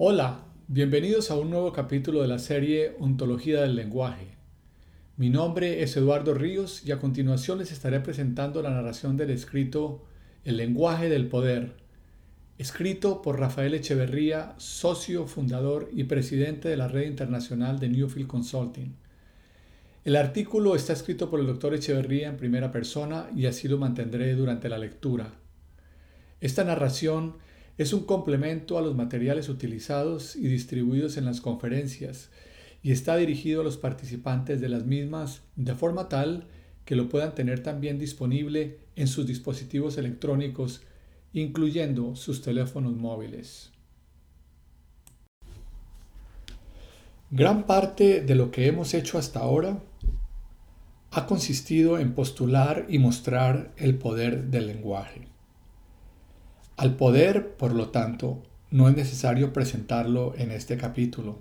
Hola, bienvenidos a un nuevo capítulo de la serie Ontología del Lenguaje. Mi nombre es Eduardo Ríos y a continuación les estaré presentando la narración del escrito El lenguaje del poder, escrito por Rafael Echeverría, socio, fundador y presidente de la red internacional de Newfield Consulting. El artículo está escrito por el doctor Echeverría en primera persona y así lo mantendré durante la lectura. Esta narración es un complemento a los materiales utilizados y distribuidos en las conferencias y está dirigido a los participantes de las mismas de forma tal que lo puedan tener también disponible en sus dispositivos electrónicos, incluyendo sus teléfonos móviles. Gran parte de lo que hemos hecho hasta ahora ha consistido en postular y mostrar el poder del lenguaje. Al poder, por lo tanto, no es necesario presentarlo en este capítulo.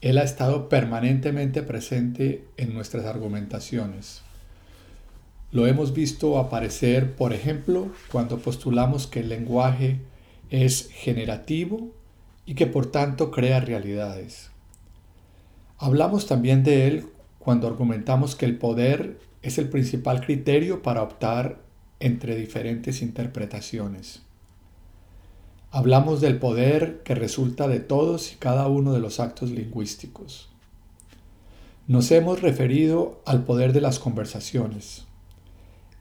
Él ha estado permanentemente presente en nuestras argumentaciones. Lo hemos visto aparecer, por ejemplo, cuando postulamos que el lenguaje es generativo y que por tanto crea realidades. Hablamos también de él cuando argumentamos que el poder es el principal criterio para optar entre diferentes interpretaciones. Hablamos del poder que resulta de todos y cada uno de los actos lingüísticos. Nos hemos referido al poder de las conversaciones.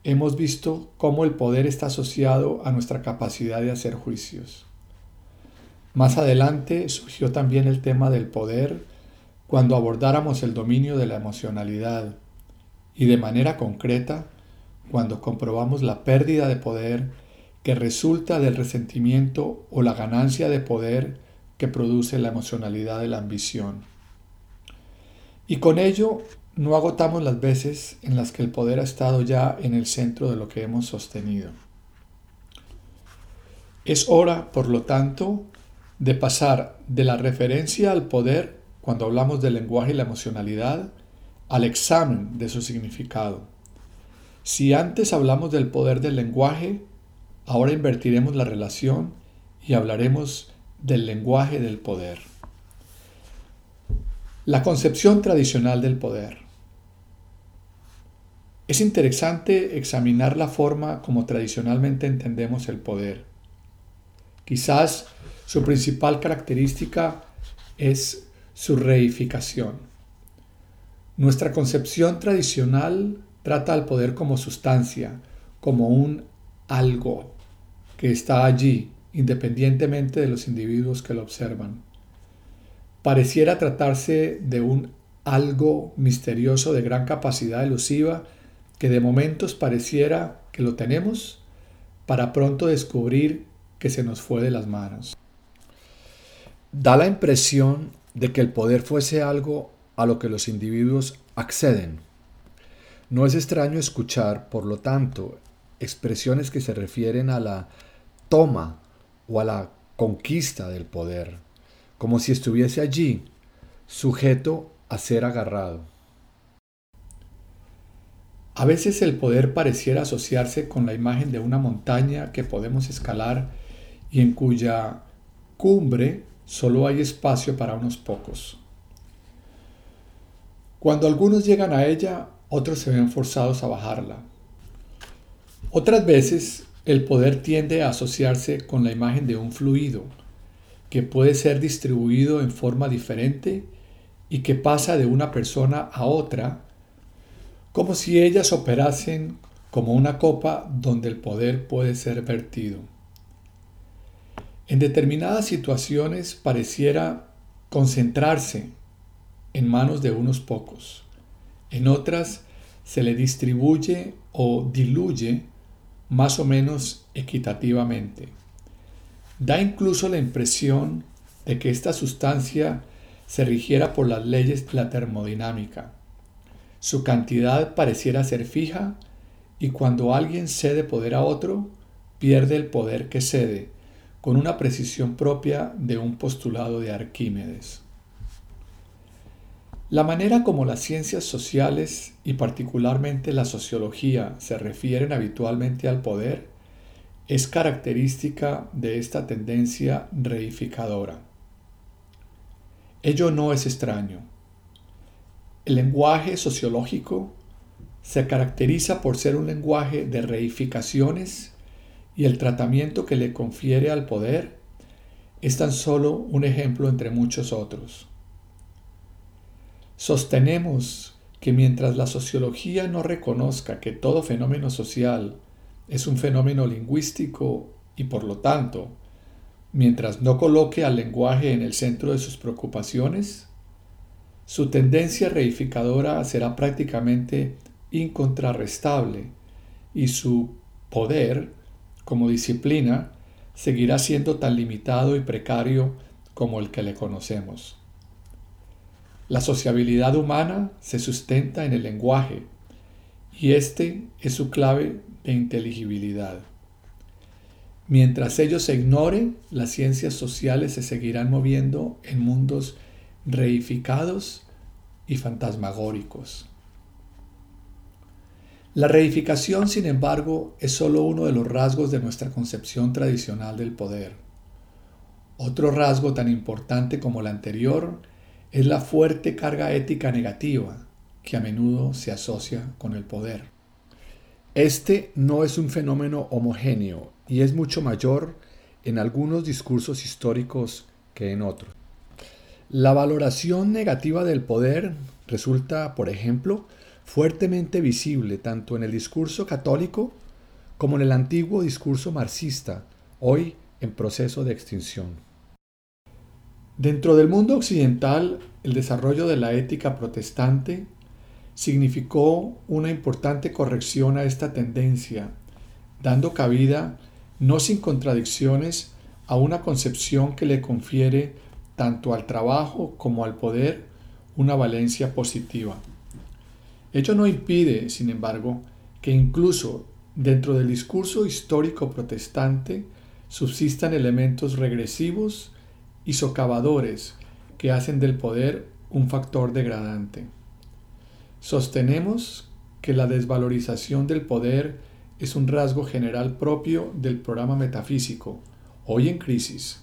Hemos visto cómo el poder está asociado a nuestra capacidad de hacer juicios. Más adelante surgió también el tema del poder cuando abordáramos el dominio de la emocionalidad y de manera concreta cuando comprobamos la pérdida de poder que resulta del resentimiento o la ganancia de poder que produce la emocionalidad de la ambición. Y con ello no agotamos las veces en las que el poder ha estado ya en el centro de lo que hemos sostenido. Es hora, por lo tanto, de pasar de la referencia al poder cuando hablamos del lenguaje y la emocionalidad al examen de su significado. Si antes hablamos del poder del lenguaje, ahora invertiremos la relación y hablaremos del lenguaje del poder. La concepción tradicional del poder. Es interesante examinar la forma como tradicionalmente entendemos el poder. Quizás su principal característica es su reificación. Nuestra concepción tradicional Trata al poder como sustancia, como un algo que está allí, independientemente de los individuos que lo observan. Pareciera tratarse de un algo misterioso de gran capacidad elusiva que de momentos pareciera que lo tenemos para pronto descubrir que se nos fue de las manos. Da la impresión de que el poder fuese algo a lo que los individuos acceden no es extraño escuchar, por lo tanto, expresiones que se refieren a la toma o a la conquista del poder, como si estuviese allí, sujeto a ser agarrado. A veces el poder pareciera asociarse con la imagen de una montaña que podemos escalar y en cuya cumbre solo hay espacio para unos pocos. Cuando algunos llegan a ella, otros se ven forzados a bajarla. Otras veces el poder tiende a asociarse con la imagen de un fluido que puede ser distribuido en forma diferente y que pasa de una persona a otra, como si ellas operasen como una copa donde el poder puede ser vertido. En determinadas situaciones pareciera concentrarse en manos de unos pocos. En otras se le distribuye o diluye más o menos equitativamente. Da incluso la impresión de que esta sustancia se rigiera por las leyes de la termodinámica. Su cantidad pareciera ser fija y cuando alguien cede poder a otro, pierde el poder que cede, con una precisión propia de un postulado de Arquímedes. La manera como las ciencias sociales y particularmente la sociología se refieren habitualmente al poder es característica de esta tendencia reificadora. Ello no es extraño. El lenguaje sociológico se caracteriza por ser un lenguaje de reificaciones y el tratamiento que le confiere al poder es tan solo un ejemplo entre muchos otros. Sostenemos que mientras la sociología no reconozca que todo fenómeno social es un fenómeno lingüístico y por lo tanto, mientras no coloque al lenguaje en el centro de sus preocupaciones, su tendencia reificadora será prácticamente incontrarrestable y su poder como disciplina seguirá siendo tan limitado y precario como el que le conocemos. La sociabilidad humana se sustenta en el lenguaje y este es su clave de inteligibilidad. Mientras ellos se ignoren, las ciencias sociales se seguirán moviendo en mundos reificados y fantasmagóricos. La reificación, sin embargo, es solo uno de los rasgos de nuestra concepción tradicional del poder. Otro rasgo tan importante como el anterior es la fuerte carga ética negativa que a menudo se asocia con el poder. Este no es un fenómeno homogéneo y es mucho mayor en algunos discursos históricos que en otros. La valoración negativa del poder resulta, por ejemplo, fuertemente visible tanto en el discurso católico como en el antiguo discurso marxista, hoy en proceso de extinción. Dentro del mundo occidental, el desarrollo de la ética protestante significó una importante corrección a esta tendencia, dando cabida, no sin contradicciones, a una concepción que le confiere tanto al trabajo como al poder una valencia positiva. Ello no impide, sin embargo, que incluso dentro del discurso histórico protestante subsistan elementos regresivos y socavadores que hacen del poder un factor degradante. Sostenemos que la desvalorización del poder es un rasgo general propio del programa metafísico, hoy en crisis,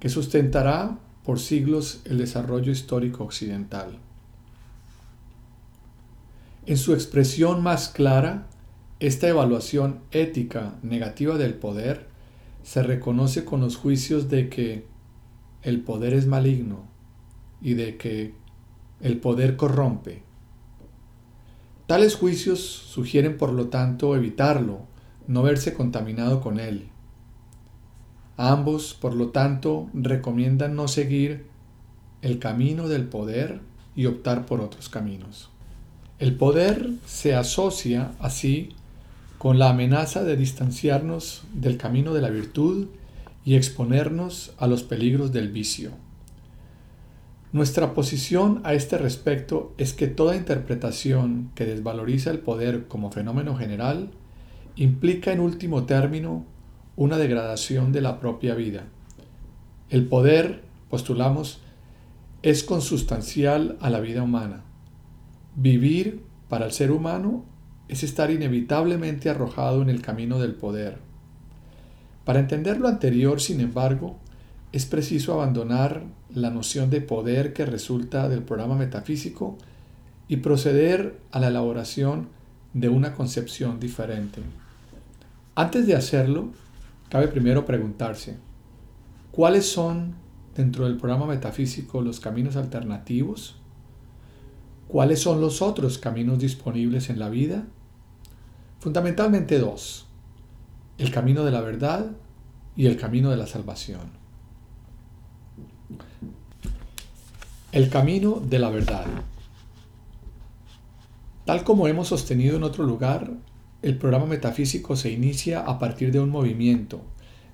que sustentará por siglos el desarrollo histórico occidental. En su expresión más clara, esta evaluación ética negativa del poder se reconoce con los juicios de que el poder es maligno y de que el poder corrompe. Tales juicios sugieren por lo tanto evitarlo, no verse contaminado con él. Ambos, por lo tanto, recomiendan no seguir el camino del poder y optar por otros caminos. El poder se asocia así con la amenaza de distanciarnos del camino de la virtud y exponernos a los peligros del vicio. Nuestra posición a este respecto es que toda interpretación que desvaloriza el poder como fenómeno general implica en último término una degradación de la propia vida. El poder, postulamos, es consustancial a la vida humana Vivir para el ser humano es estar inevitablemente arrojado en el camino del poder. Para entender lo anterior, sin embargo, es preciso abandonar la noción de poder que resulta del programa metafísico y proceder a la elaboración de una concepción diferente. Antes de hacerlo, cabe primero preguntarse, ¿cuáles son dentro del programa metafísico los caminos alternativos ¿Cuáles son los otros caminos disponibles en la vida? Fundamentalmente dos, el camino de la verdad y el camino de la salvación. El camino de la verdad. Tal como hemos sostenido en otro lugar, el programa metafísico se inicia a partir de un movimiento,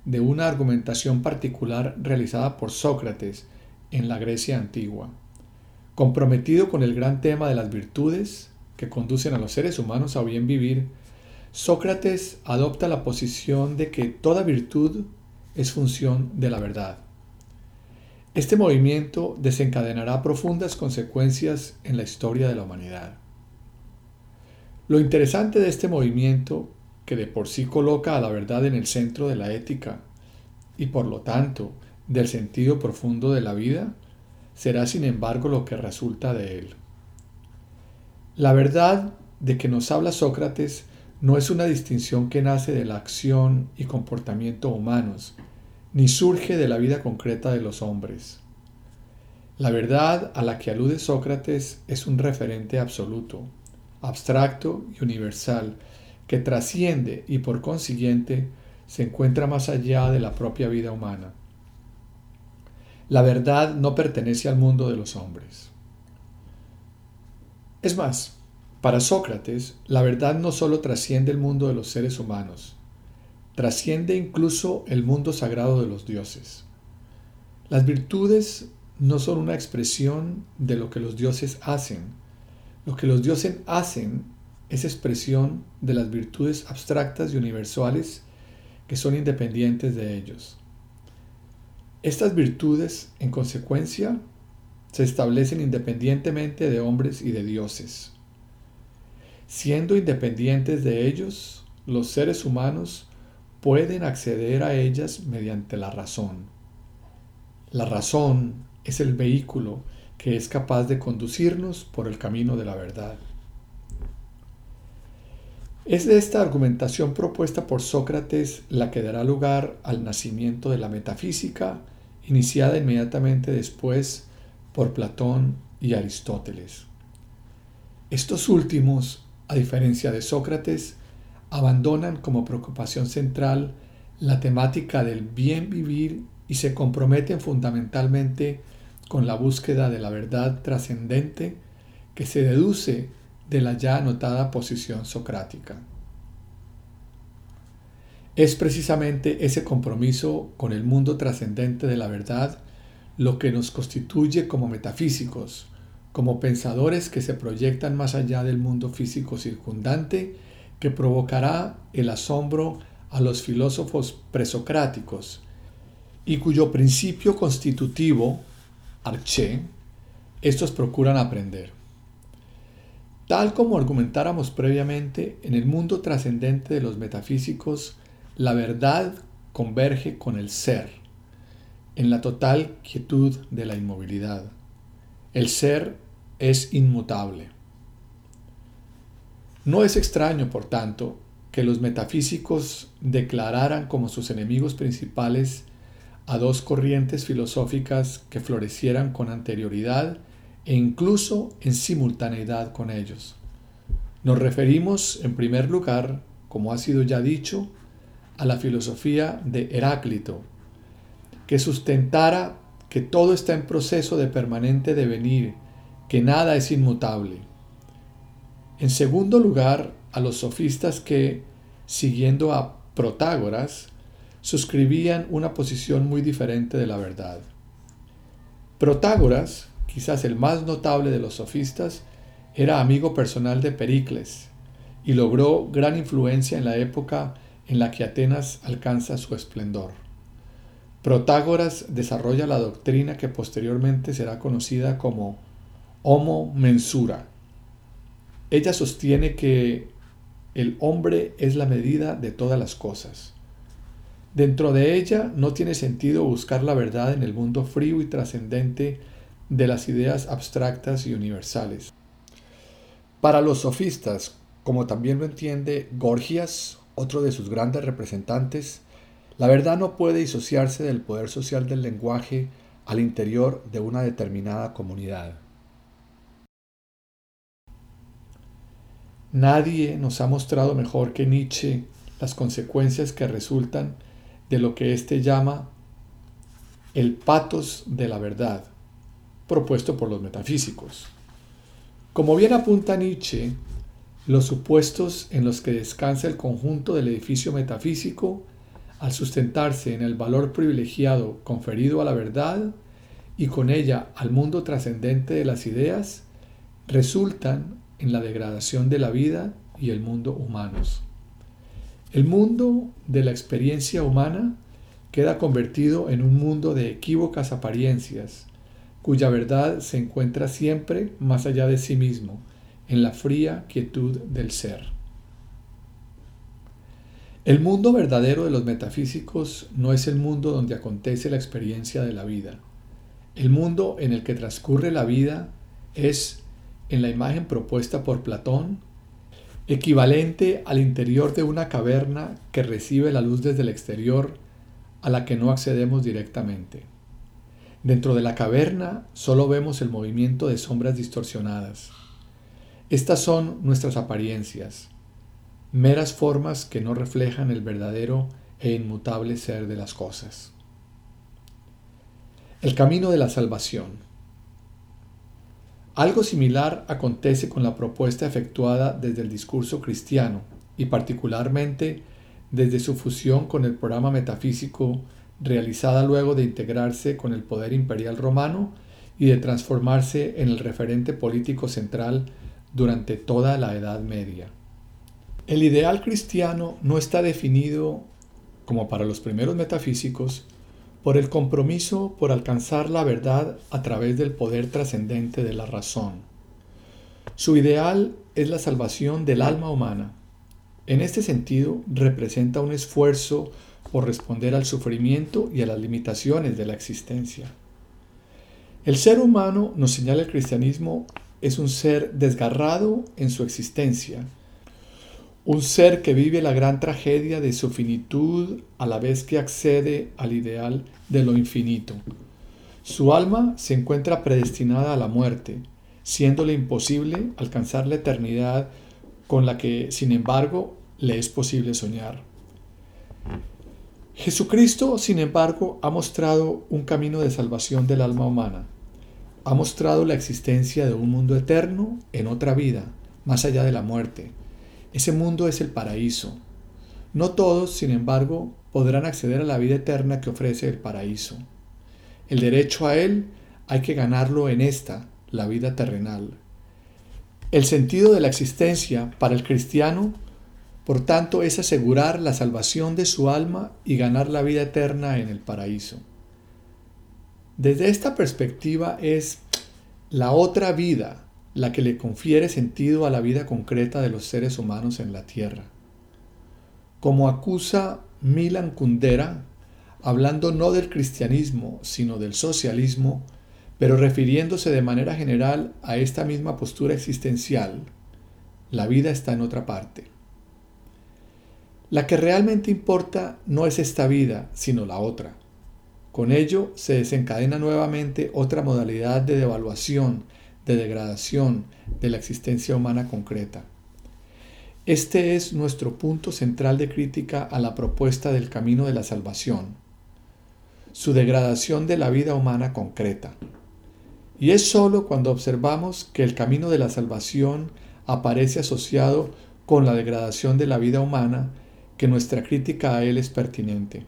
de una argumentación particular realizada por Sócrates en la Grecia antigua. Comprometido con el gran tema de las virtudes que conducen a los seres humanos a bien vivir, Sócrates adopta la posición de que toda virtud es función de la verdad. Este movimiento desencadenará profundas consecuencias en la historia de la humanidad. Lo interesante de este movimiento, que de por sí coloca a la verdad en el centro de la ética y por lo tanto del sentido profundo de la vida, será sin embargo lo que resulta de él. La verdad de que nos habla Sócrates no es una distinción que nace de la acción y comportamiento humanos, ni surge de la vida concreta de los hombres. La verdad a la que alude Sócrates es un referente absoluto, abstracto y universal, que trasciende y por consiguiente se encuentra más allá de la propia vida humana. La verdad no pertenece al mundo de los hombres. Es más, para Sócrates, la verdad no solo trasciende el mundo de los seres humanos, trasciende incluso el mundo sagrado de los dioses. Las virtudes no son una expresión de lo que los dioses hacen. Lo que los dioses hacen es expresión de las virtudes abstractas y universales que son independientes de ellos. Estas virtudes, en consecuencia, se establecen independientemente de hombres y de dioses. Siendo independientes de ellos, los seres humanos pueden acceder a ellas mediante la razón. La razón es el vehículo que es capaz de conducirnos por el camino de la verdad. Es de esta argumentación propuesta por Sócrates la que dará lugar al nacimiento de la metafísica, iniciada inmediatamente después por Platón y Aristóteles. Estos últimos a diferencia de Sócrates, abandonan como preocupación central la temática del bien vivir y se comprometen fundamentalmente con la búsqueda de la verdad trascendente que se deduce de la ya anotada posición socrática. Es precisamente ese compromiso con el mundo trascendente de la verdad lo que nos constituye como metafísicos, como pensadores que se proyectan más allá del mundo físico circundante, que provocará el asombro a los filósofos presocráticos, y cuyo principio constitutivo, arché, estos procuran aprender. Tal como argumentáramos previamente, en el mundo trascendente de los metafísicos, la verdad converge con el ser, en la total quietud de la inmovilidad. El ser es inmutable. No es extraño, por tanto, que los metafísicos declararan como sus enemigos principales a dos corrientes filosóficas que florecieran con anterioridad e incluso en simultaneidad con ellos. Nos referimos, en primer lugar, como ha sido ya dicho, a la filosofía de Heráclito, que sustentara que todo está en proceso de permanente devenir que nada es inmutable. En segundo lugar, a los sofistas que, siguiendo a Protágoras, suscribían una posición muy diferente de la verdad. Protágoras, quizás el más notable de los sofistas, era amigo personal de Pericles y logró gran influencia en la época en la que Atenas alcanza su esplendor. Protágoras desarrolla la doctrina que posteriormente será conocida como Homo mensura. Ella sostiene que el hombre es la medida de todas las cosas. Dentro de ella no tiene sentido buscar la verdad en el mundo frío y trascendente de las ideas abstractas y universales. Para los sofistas, como también lo entiende Gorgias, otro de sus grandes representantes, la verdad no puede disociarse del poder social del lenguaje al interior de una determinada comunidad. Nadie nos ha mostrado mejor que Nietzsche las consecuencias que resultan de lo que éste llama el patos de la verdad, propuesto por los metafísicos. Como bien apunta Nietzsche, los supuestos en los que descansa el conjunto del edificio metafísico, al sustentarse en el valor privilegiado conferido a la verdad y con ella al mundo trascendente de las ideas, resultan en la degradación de la vida y el mundo humanos. El mundo de la experiencia humana queda convertido en un mundo de equívocas apariencias, cuya verdad se encuentra siempre más allá de sí mismo, en la fría quietud del ser. El mundo verdadero de los metafísicos no es el mundo donde acontece la experiencia de la vida. El mundo en el que transcurre la vida es, en la imagen propuesta por Platón, equivalente al interior de una caverna que recibe la luz desde el exterior a la que no accedemos directamente. Dentro de la caverna solo vemos el movimiento de sombras distorsionadas. Estas son nuestras apariencias, meras formas que no reflejan el verdadero e inmutable ser de las cosas. El camino de la salvación. Algo similar acontece con la propuesta efectuada desde el discurso cristiano y particularmente desde su fusión con el programa metafísico realizada luego de integrarse con el poder imperial romano y de transformarse en el referente político central durante toda la Edad Media. El ideal cristiano no está definido, como para los primeros metafísicos, por el compromiso por alcanzar la verdad a través del poder trascendente de la razón. Su ideal es la salvación del alma humana. En este sentido, representa un esfuerzo por responder al sufrimiento y a las limitaciones de la existencia. El ser humano, nos señala el cristianismo, es un ser desgarrado en su existencia, un ser que vive la gran tragedia de su finitud a la vez que accede al ideal de lo infinito. Su alma se encuentra predestinada a la muerte, siéndole imposible alcanzar la eternidad con la que, sin embargo, le es posible soñar. Jesucristo, sin embargo, ha mostrado un camino de salvación del alma humana. Ha mostrado la existencia de un mundo eterno en otra vida, más allá de la muerte. Ese mundo es el paraíso. No todos, sin embargo, podrán acceder a la vida eterna que ofrece el paraíso. El derecho a él hay que ganarlo en esta, la vida terrenal. El sentido de la existencia para el cristiano por tanto, es asegurar la salvación de su alma y ganar la vida eterna en el paraíso. Desde esta perspectiva es la otra vida la que le confiere sentido a la vida concreta de los seres humanos en la tierra. Como acusa Milan Kundera, hablando no del cristianismo, sino del socialismo, pero refiriéndose de manera general a esta misma postura existencial, la vida está en otra parte. La que realmente importa no es esta vida, sino la otra. Con ello se desencadena nuevamente otra modalidad de devaluación, de degradación de la existencia humana concreta. Este es nuestro punto central de crítica a la propuesta del camino de la salvación, su degradación de la vida humana concreta. Y es sólo cuando observamos que el camino de la salvación aparece asociado con la degradación de la vida humana que nuestra crítica a él es pertinente.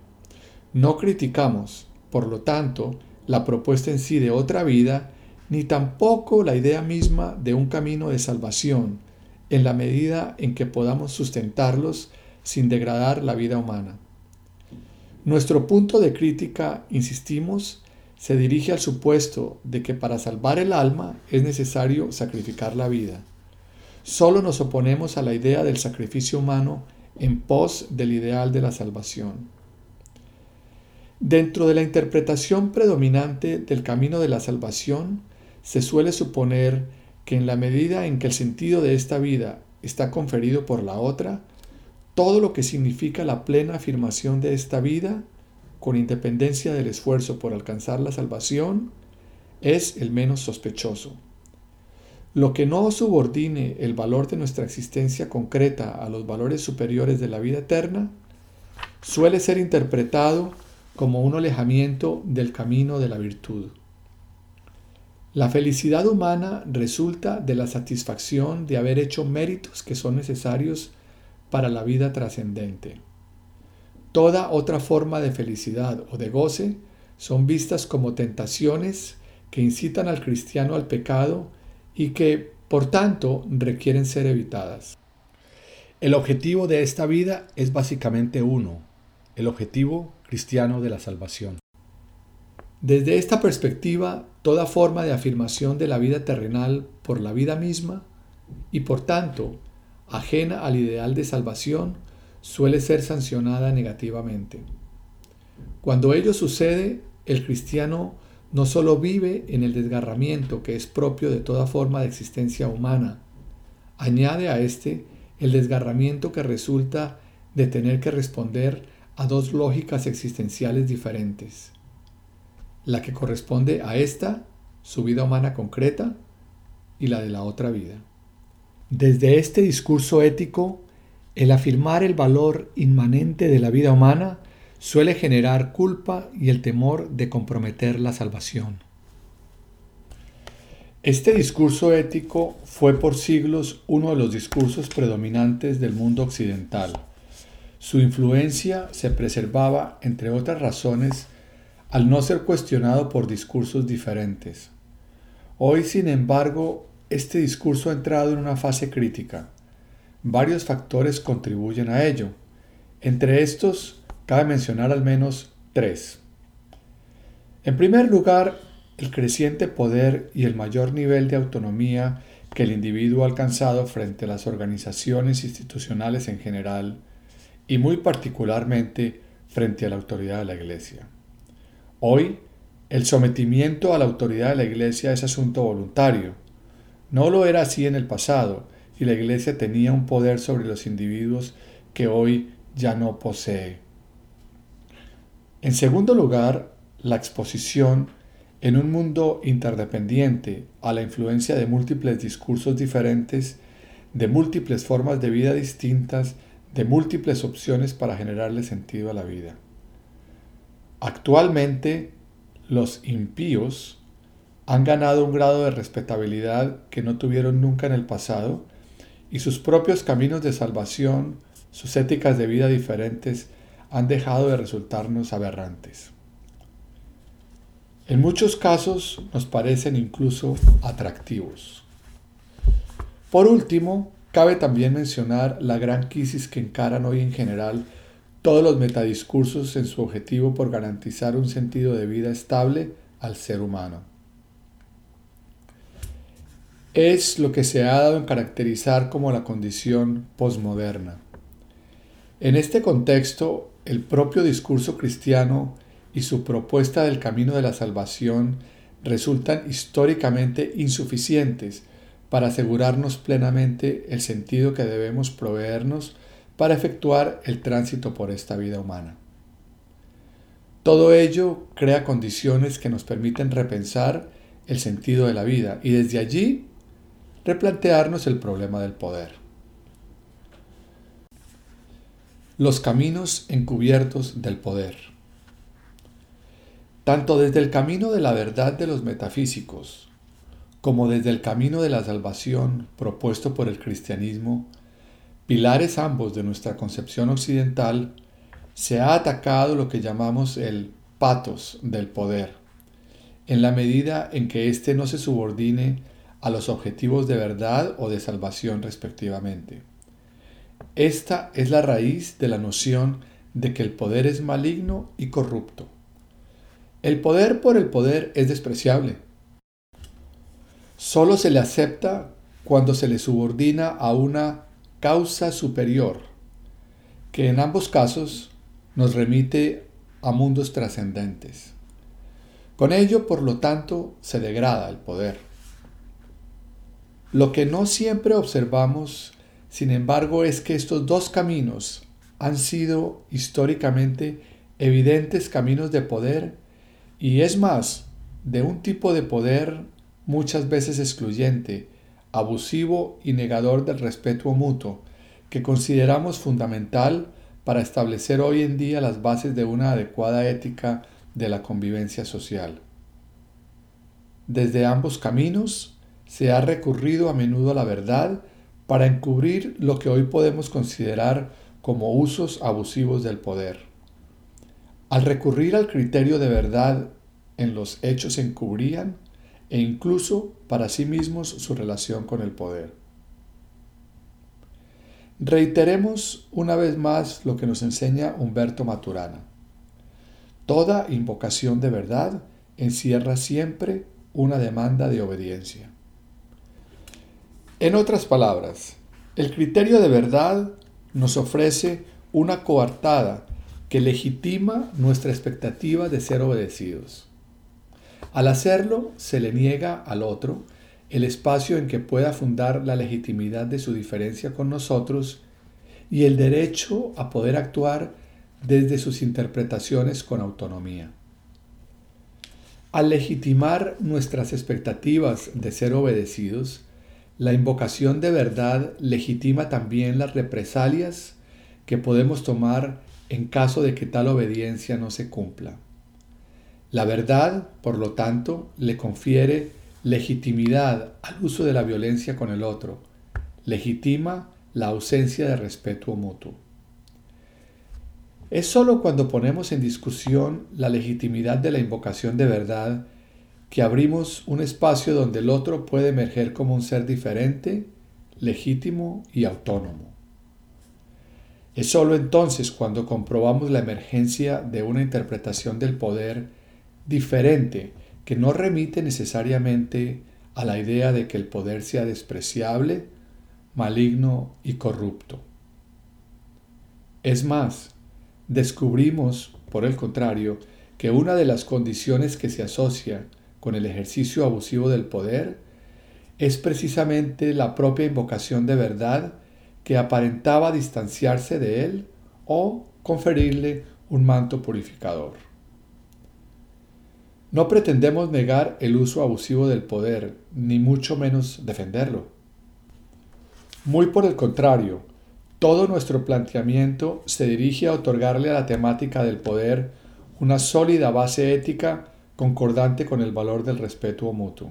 No criticamos, por lo tanto, la propuesta en sí de otra vida, ni tampoco la idea misma de un camino de salvación, en la medida en que podamos sustentarlos sin degradar la vida humana. Nuestro punto de crítica, insistimos, se dirige al supuesto de que para salvar el alma es necesario sacrificar la vida. Solo nos oponemos a la idea del sacrificio humano en pos del ideal de la salvación. Dentro de la interpretación predominante del camino de la salvación, se suele suponer que en la medida en que el sentido de esta vida está conferido por la otra, todo lo que significa la plena afirmación de esta vida, con independencia del esfuerzo por alcanzar la salvación, es el menos sospechoso. Lo que no subordine el valor de nuestra existencia concreta a los valores superiores de la vida eterna suele ser interpretado como un alejamiento del camino de la virtud. La felicidad humana resulta de la satisfacción de haber hecho méritos que son necesarios para la vida trascendente. Toda otra forma de felicidad o de goce son vistas como tentaciones que incitan al cristiano al pecado y que, por tanto, requieren ser evitadas. El objetivo de esta vida es básicamente uno, el objetivo cristiano de la salvación. Desde esta perspectiva, toda forma de afirmación de la vida terrenal por la vida misma y por tanto ajena al ideal de salvación suele ser sancionada negativamente. Cuando ello sucede, el cristiano no solo vive en el desgarramiento que es propio de toda forma de existencia humana, añade a este el desgarramiento que resulta de tener que responder a dos lógicas existenciales diferentes. La que corresponde a esta, su vida humana concreta, y la de la otra vida. Desde este discurso ético, el afirmar el valor inmanente de la vida humana suele generar culpa y el temor de comprometer la salvación. Este discurso ético fue por siglos uno de los discursos predominantes del mundo occidental. Su influencia se preservaba, entre otras razones, al no ser cuestionado por discursos diferentes. Hoy, sin embargo, este discurso ha entrado en una fase crítica. Varios factores contribuyen a ello. Entre estos, cabe mencionar al menos tres. En primer lugar, el creciente poder y el mayor nivel de autonomía que el individuo ha alcanzado frente a las organizaciones institucionales en general y muy particularmente frente a la autoridad de la Iglesia. Hoy, el sometimiento a la autoridad de la Iglesia es asunto voluntario. No lo era así en el pasado y la Iglesia tenía un poder sobre los individuos que hoy ya no posee. En segundo lugar, la exposición en un mundo interdependiente a la influencia de múltiples discursos diferentes, de múltiples formas de vida distintas, de múltiples opciones para generarle sentido a la vida. Actualmente, los impíos han ganado un grado de respetabilidad que no tuvieron nunca en el pasado y sus propios caminos de salvación, sus éticas de vida diferentes, han dejado de resultarnos aberrantes. En muchos casos nos parecen incluso atractivos. Por último, cabe también mencionar la gran crisis que encaran hoy en general todos los metadiscursos en su objetivo por garantizar un sentido de vida estable al ser humano. Es lo que se ha dado en caracterizar como la condición posmoderna. En este contexto, el propio discurso cristiano y su propuesta del camino de la salvación resultan históricamente insuficientes para asegurarnos plenamente el sentido que debemos proveernos para efectuar el tránsito por esta vida humana. Todo ello crea condiciones que nos permiten repensar el sentido de la vida y desde allí replantearnos el problema del poder. Los caminos encubiertos del poder. Tanto desde el camino de la verdad de los metafísicos, como desde el camino de la salvación propuesto por el cristianismo, pilares ambos de nuestra concepción occidental, se ha atacado lo que llamamos el patos del poder, en la medida en que éste no se subordine a los objetivos de verdad o de salvación respectivamente. Esta es la raíz de la noción de que el poder es maligno y corrupto el poder por el poder es despreciable. Solo se le acepta cuando se le subordina a una causa superior, que en ambos casos nos remite a mundos trascendentes. Con ello, por lo tanto, se degrada el poder. Lo que no siempre observamos, sin embargo, es que estos dos caminos han sido históricamente evidentes caminos de poder y es más, de un tipo de poder muchas veces excluyente, abusivo y negador del respeto mutuo, que consideramos fundamental para establecer hoy en día las bases de una adecuada ética de la convivencia social. Desde ambos caminos se ha recurrido a menudo a la verdad para encubrir lo que hoy podemos considerar como usos abusivos del poder. Al recurrir al criterio de verdad en los hechos encubrían e incluso para sí mismos su relación con el poder. Reiteremos una vez más lo que nos enseña Humberto Maturana. Toda invocación de verdad encierra siempre una demanda de obediencia. En otras palabras, el criterio de verdad nos ofrece una coartada que legitima nuestra expectativa de ser obedecidos. Al hacerlo, se le niega al otro el espacio en que pueda fundar la legitimidad de su diferencia con nosotros y el derecho a poder actuar desde sus interpretaciones con autonomía. Al legitimar nuestras expectativas de ser obedecidos, la invocación de verdad legitima también las represalias que podemos tomar en caso de que tal obediencia no se cumpla. La verdad, por lo tanto, le confiere legitimidad al uso de la violencia con el otro, legitima la ausencia de respeto mutuo. Es sólo cuando ponemos en discusión la legitimidad de la invocación de verdad que abrimos un espacio donde el otro puede emerger como un ser diferente, legítimo y autónomo. Es sólo entonces cuando comprobamos la emergencia de una interpretación del poder diferente que no remite necesariamente a la idea de que el poder sea despreciable, maligno y corrupto. Es más, descubrimos, por el contrario, que una de las condiciones que se asocia con el ejercicio abusivo del poder es precisamente la propia invocación de verdad que aparentaba distanciarse de él o conferirle un manto purificador. No pretendemos negar el uso abusivo del poder, ni mucho menos defenderlo. Muy por el contrario, todo nuestro planteamiento se dirige a otorgarle a la temática del poder una sólida base ética concordante con el valor del respeto mutuo.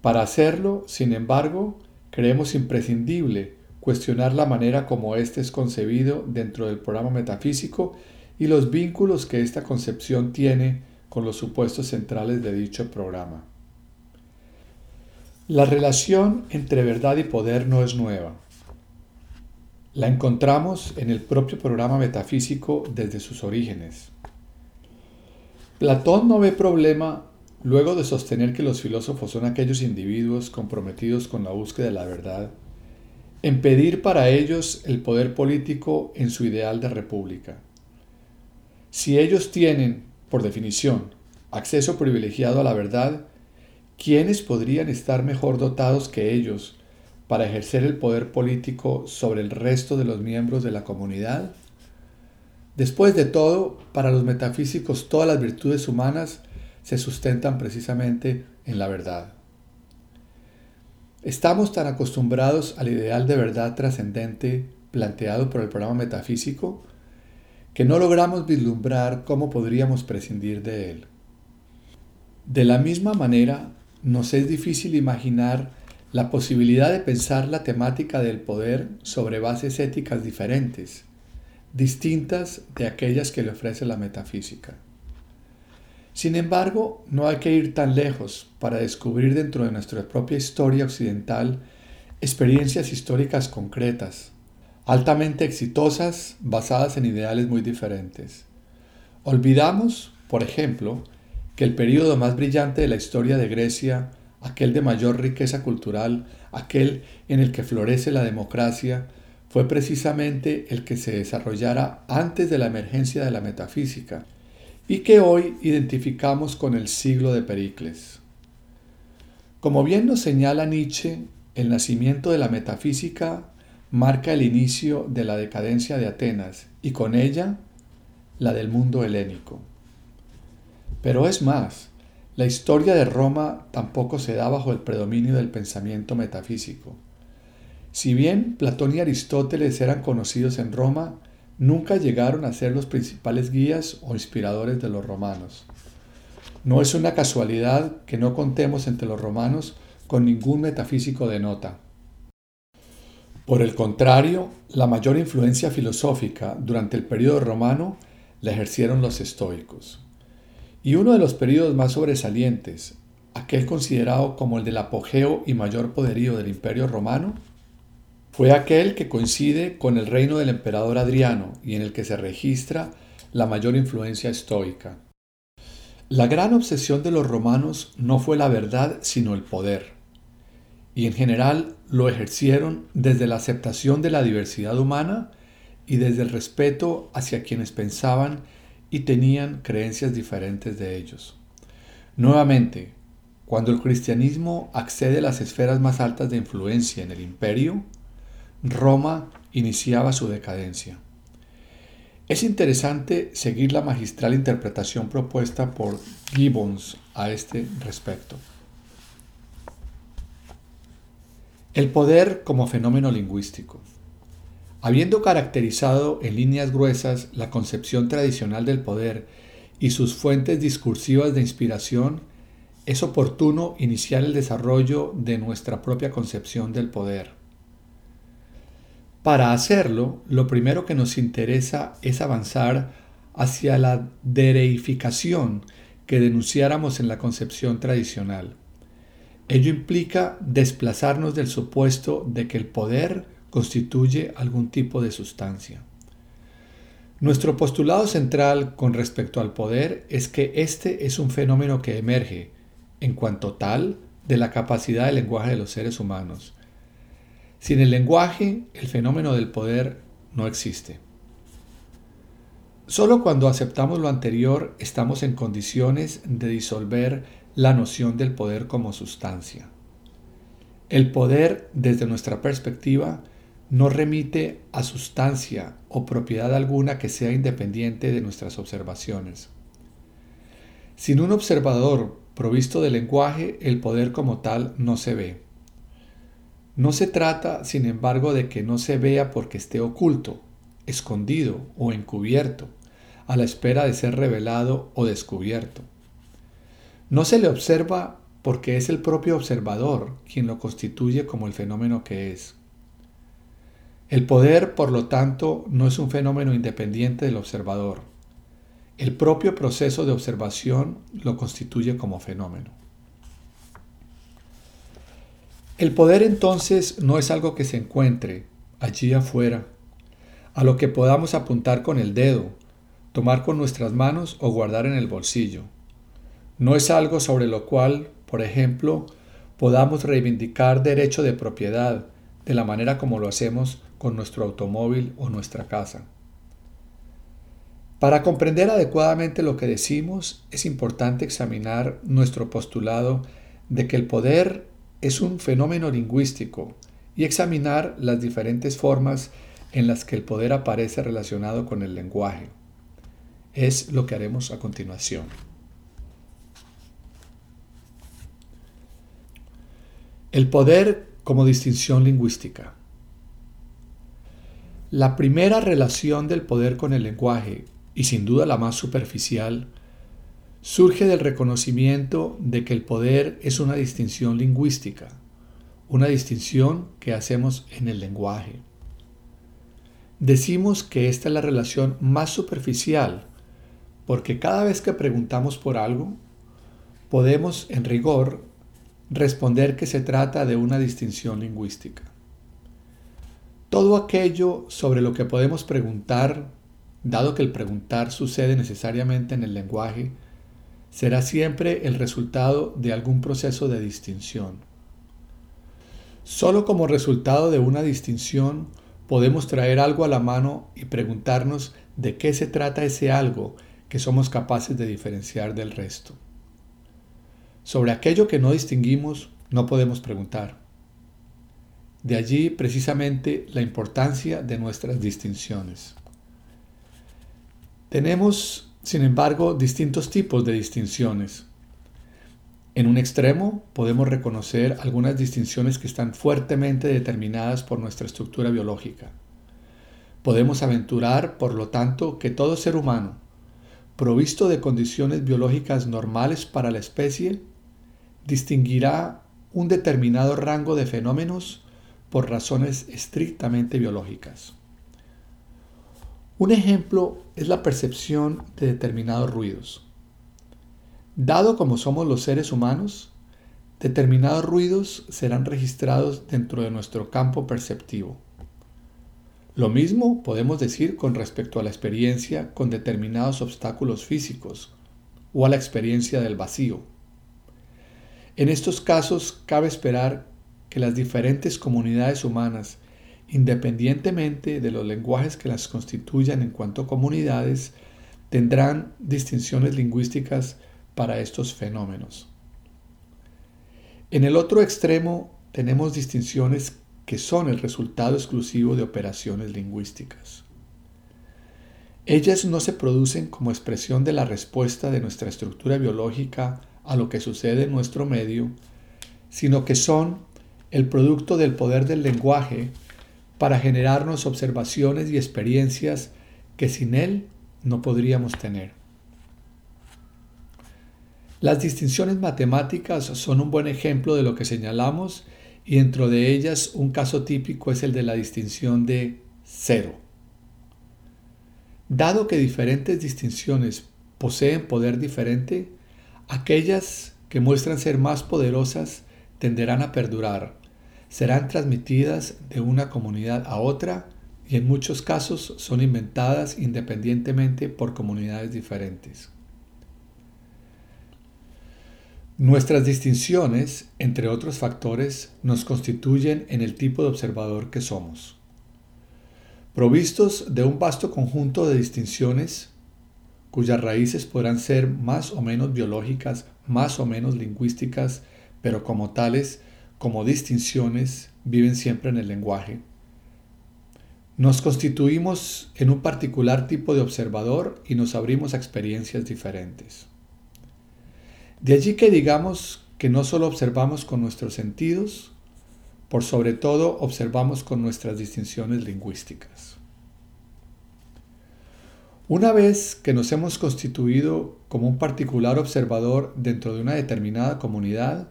Para hacerlo, sin embargo, creemos imprescindible cuestionar la manera como éste es concebido dentro del programa metafísico y los vínculos que esta concepción tiene con los supuestos centrales de dicho programa. La relación entre verdad y poder no es nueva. La encontramos en el propio programa metafísico desde sus orígenes. Platón no ve problema luego de sostener que los filósofos son aquellos individuos comprometidos con la búsqueda de la verdad, en pedir para ellos el poder político en su ideal de república. Si ellos tienen, por definición, acceso privilegiado a la verdad, ¿quiénes podrían estar mejor dotados que ellos para ejercer el poder político sobre el resto de los miembros de la comunidad? Después de todo, para los metafísicos todas las virtudes humanas se sustentan precisamente en la verdad. Estamos tan acostumbrados al ideal de verdad trascendente planteado por el programa metafísico que no logramos vislumbrar cómo podríamos prescindir de él. De la misma manera, nos es difícil imaginar la posibilidad de pensar la temática del poder sobre bases éticas diferentes, distintas de aquellas que le ofrece la metafísica. Sin embargo, no hay que ir tan lejos para descubrir dentro de nuestra propia historia occidental experiencias históricas concretas, altamente exitosas, basadas en ideales muy diferentes. Olvidamos, por ejemplo, que el período más brillante de la historia de Grecia, aquel de mayor riqueza cultural, aquel en el que florece la democracia, fue precisamente el que se desarrollara antes de la emergencia de la metafísica y que hoy identificamos con el siglo de Pericles. Como bien nos señala Nietzsche, el nacimiento de la metafísica marca el inicio de la decadencia de Atenas y con ella la del mundo helénico. Pero es más, la historia de Roma tampoco se da bajo el predominio del pensamiento metafísico. Si bien Platón y Aristóteles eran conocidos en Roma, nunca llegaron a ser los principales guías o inspiradores de los romanos. No es una casualidad que no contemos entre los romanos con ningún metafísico de nota. Por el contrario, la mayor influencia filosófica durante el periodo romano la ejercieron los estoicos. Y uno de los periodos más sobresalientes, aquel considerado como el del apogeo y mayor poderío del imperio romano, fue aquel que coincide con el reino del emperador Adriano y en el que se registra la mayor influencia estoica. La gran obsesión de los romanos no fue la verdad, sino el poder, y en general lo ejercieron desde la aceptación de la diversidad humana y desde el respeto hacia quienes pensaban y tenían creencias diferentes de ellos. Nuevamente, cuando el cristianismo accede a las esferas más altas de influencia en el imperio, Roma iniciaba su decadencia. Es interesante seguir la magistral interpretación propuesta por Gibbons a este respecto. El poder como fenómeno lingüístico. Habiendo caracterizado en líneas gruesas la concepción tradicional del poder y sus fuentes discursivas de inspiración, es oportuno iniciar el desarrollo de nuestra propia concepción del poder. Para hacerlo, lo primero que nos interesa es avanzar hacia la dereificación que denunciáramos en la concepción tradicional. Ello implica desplazarnos del supuesto de que el poder constituye algún tipo de sustancia. Nuestro postulado central con respecto al poder es que este es un fenómeno que emerge, en cuanto tal, de la capacidad del lenguaje de los seres humanos. Sin el lenguaje, el fenómeno del poder no existe. Solo cuando aceptamos lo anterior estamos en condiciones de disolver la noción del poder como sustancia. El poder, desde nuestra perspectiva, no remite a sustancia o propiedad alguna que sea independiente de nuestras observaciones. Sin un observador provisto de lenguaje, el poder como tal no se ve. No se trata, sin embargo, de que no se vea porque esté oculto, escondido o encubierto, a la espera de ser revelado o descubierto. No se le observa porque es el propio observador quien lo constituye como el fenómeno que es. El poder, por lo tanto, no es un fenómeno independiente del observador. El propio proceso de observación lo constituye como fenómeno. El poder entonces no es algo que se encuentre allí afuera, a lo que podamos apuntar con el dedo, tomar con nuestras manos o guardar en el bolsillo. No es algo sobre lo cual, por ejemplo, podamos reivindicar derecho de propiedad de la manera como lo hacemos con nuestro automóvil o nuestra casa. Para comprender adecuadamente lo que decimos, es importante examinar nuestro postulado de que el poder es un fenómeno lingüístico y examinar las diferentes formas en las que el poder aparece relacionado con el lenguaje. Es lo que haremos a continuación. El poder como distinción lingüística. La primera relación del poder con el lenguaje, y sin duda la más superficial, surge del reconocimiento de que el poder es una distinción lingüística, una distinción que hacemos en el lenguaje. Decimos que esta es la relación más superficial porque cada vez que preguntamos por algo, podemos en rigor responder que se trata de una distinción lingüística. Todo aquello sobre lo que podemos preguntar, dado que el preguntar sucede necesariamente en el lenguaje, será siempre el resultado de algún proceso de distinción. Solo como resultado de una distinción podemos traer algo a la mano y preguntarnos de qué se trata ese algo que somos capaces de diferenciar del resto. Sobre aquello que no distinguimos no podemos preguntar. De allí precisamente la importancia de nuestras distinciones. Tenemos, sin embargo, distintos tipos de distinciones. En un extremo podemos reconocer algunas distinciones que están fuertemente determinadas por nuestra estructura biológica. Podemos aventurar, por lo tanto, que todo ser humano, provisto de condiciones biológicas normales para la especie, distinguirá un determinado rango de fenómenos por razones estrictamente biológicas. Un ejemplo es la percepción de determinados ruidos. Dado como somos los seres humanos, determinados ruidos serán registrados dentro de nuestro campo perceptivo. Lo mismo podemos decir con respecto a la experiencia con determinados obstáculos físicos o a la experiencia del vacío. En estos casos cabe esperar que las diferentes comunidades humanas, independientemente de los lenguajes que las constituyan en cuanto a comunidades, tendrán distinciones lingüísticas para estos fenómenos. En el otro extremo tenemos distinciones que son el resultado exclusivo de operaciones lingüísticas. Ellas no se producen como expresión de la respuesta de nuestra estructura biológica a lo que sucede en nuestro medio, sino que son el producto del poder del lenguaje para generarnos observaciones y experiencias que sin él no podríamos tener. Las distinciones matemáticas son un buen ejemplo de lo que señalamos y dentro de ellas un caso típico es el de la distinción de cero. Dado que diferentes distinciones poseen poder diferente, aquellas que muestran ser más poderosas tenderán a perdurar, serán transmitidas de una comunidad a otra y en muchos casos son inventadas independientemente por comunidades diferentes. Nuestras distinciones, entre otros factores, nos constituyen en el tipo de observador que somos. Provistos de un vasto conjunto de distinciones, cuyas raíces podrán ser más o menos biológicas, más o menos lingüísticas, pero como tales, como distinciones, viven siempre en el lenguaje. Nos constituimos en un particular tipo de observador y nos abrimos a experiencias diferentes. De allí que digamos que no solo observamos con nuestros sentidos, por sobre todo observamos con nuestras distinciones lingüísticas. Una vez que nos hemos constituido como un particular observador dentro de una determinada comunidad,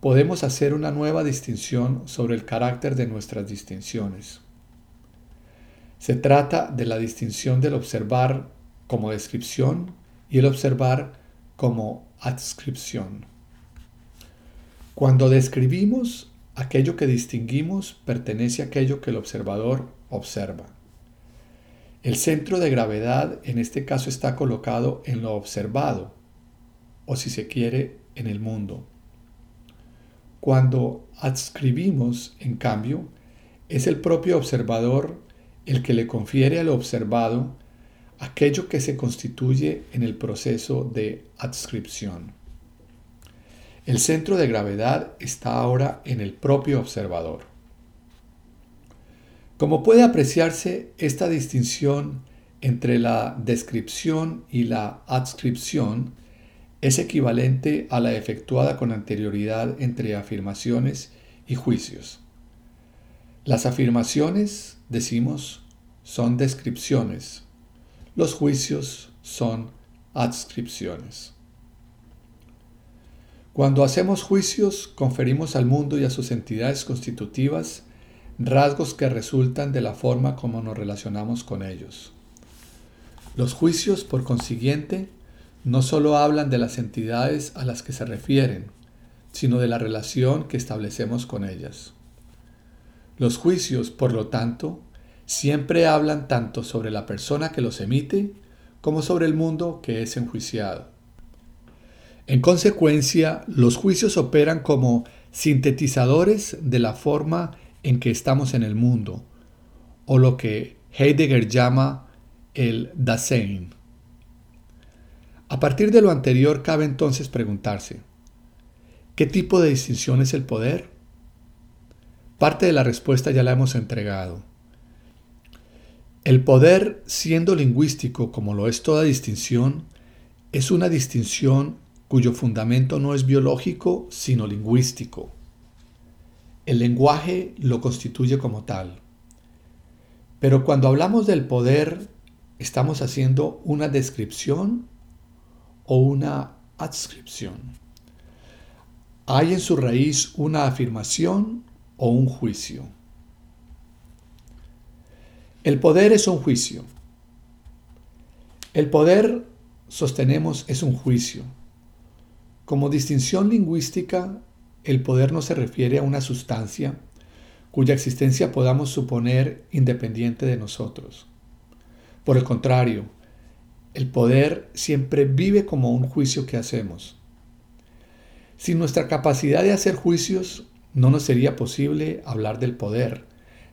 podemos hacer una nueva distinción sobre el carácter de nuestras distinciones. Se trata de la distinción del observar como descripción y el observar como adscripción. Cuando describimos, aquello que distinguimos pertenece a aquello que el observador observa. El centro de gravedad en este caso está colocado en lo observado, o si se quiere, en el mundo. Cuando adscribimos, en cambio, es el propio observador el que le confiere al observado aquello que se constituye en el proceso de adscripción. El centro de gravedad está ahora en el propio observador. Como puede apreciarse, esta distinción entre la descripción y la adscripción es equivalente a la efectuada con anterioridad entre afirmaciones y juicios. Las afirmaciones, decimos, son descripciones, los juicios son adscripciones. Cuando hacemos juicios, conferimos al mundo y a sus entidades constitutivas rasgos que resultan de la forma como nos relacionamos con ellos. Los juicios, por consiguiente, no solo hablan de las entidades a las que se refieren, sino de la relación que establecemos con ellas. Los juicios, por lo tanto, siempre hablan tanto sobre la persona que los emite como sobre el mundo que es enjuiciado. En consecuencia, los juicios operan como sintetizadores de la forma en que estamos en el mundo, o lo que Heidegger llama el Dasein. A partir de lo anterior cabe entonces preguntarse, ¿qué tipo de distinción es el poder? Parte de la respuesta ya la hemos entregado. El poder, siendo lingüístico como lo es toda distinción, es una distinción cuyo fundamento no es biológico, sino lingüístico. El lenguaje lo constituye como tal. Pero cuando hablamos del poder, estamos haciendo una descripción o una adscripción. Hay en su raíz una afirmación o un juicio. El poder es un juicio. El poder, sostenemos, es un juicio. Como distinción lingüística, el poder no se refiere a una sustancia cuya existencia podamos suponer independiente de nosotros. Por el contrario, el poder siempre vive como un juicio que hacemos. Sin nuestra capacidad de hacer juicios, no nos sería posible hablar del poder,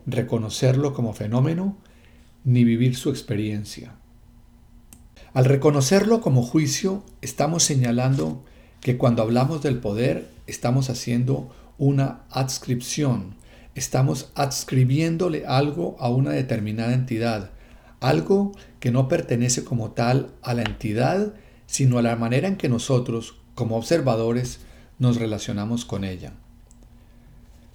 reconocerlo como fenómeno ni vivir su experiencia. Al reconocerlo como juicio, estamos señalando que cuando hablamos del poder estamos haciendo una adscripción, estamos adscribiéndole algo a una determinada entidad, algo que no pertenece como tal a la entidad, sino a la manera en que nosotros, como observadores, nos relacionamos con ella.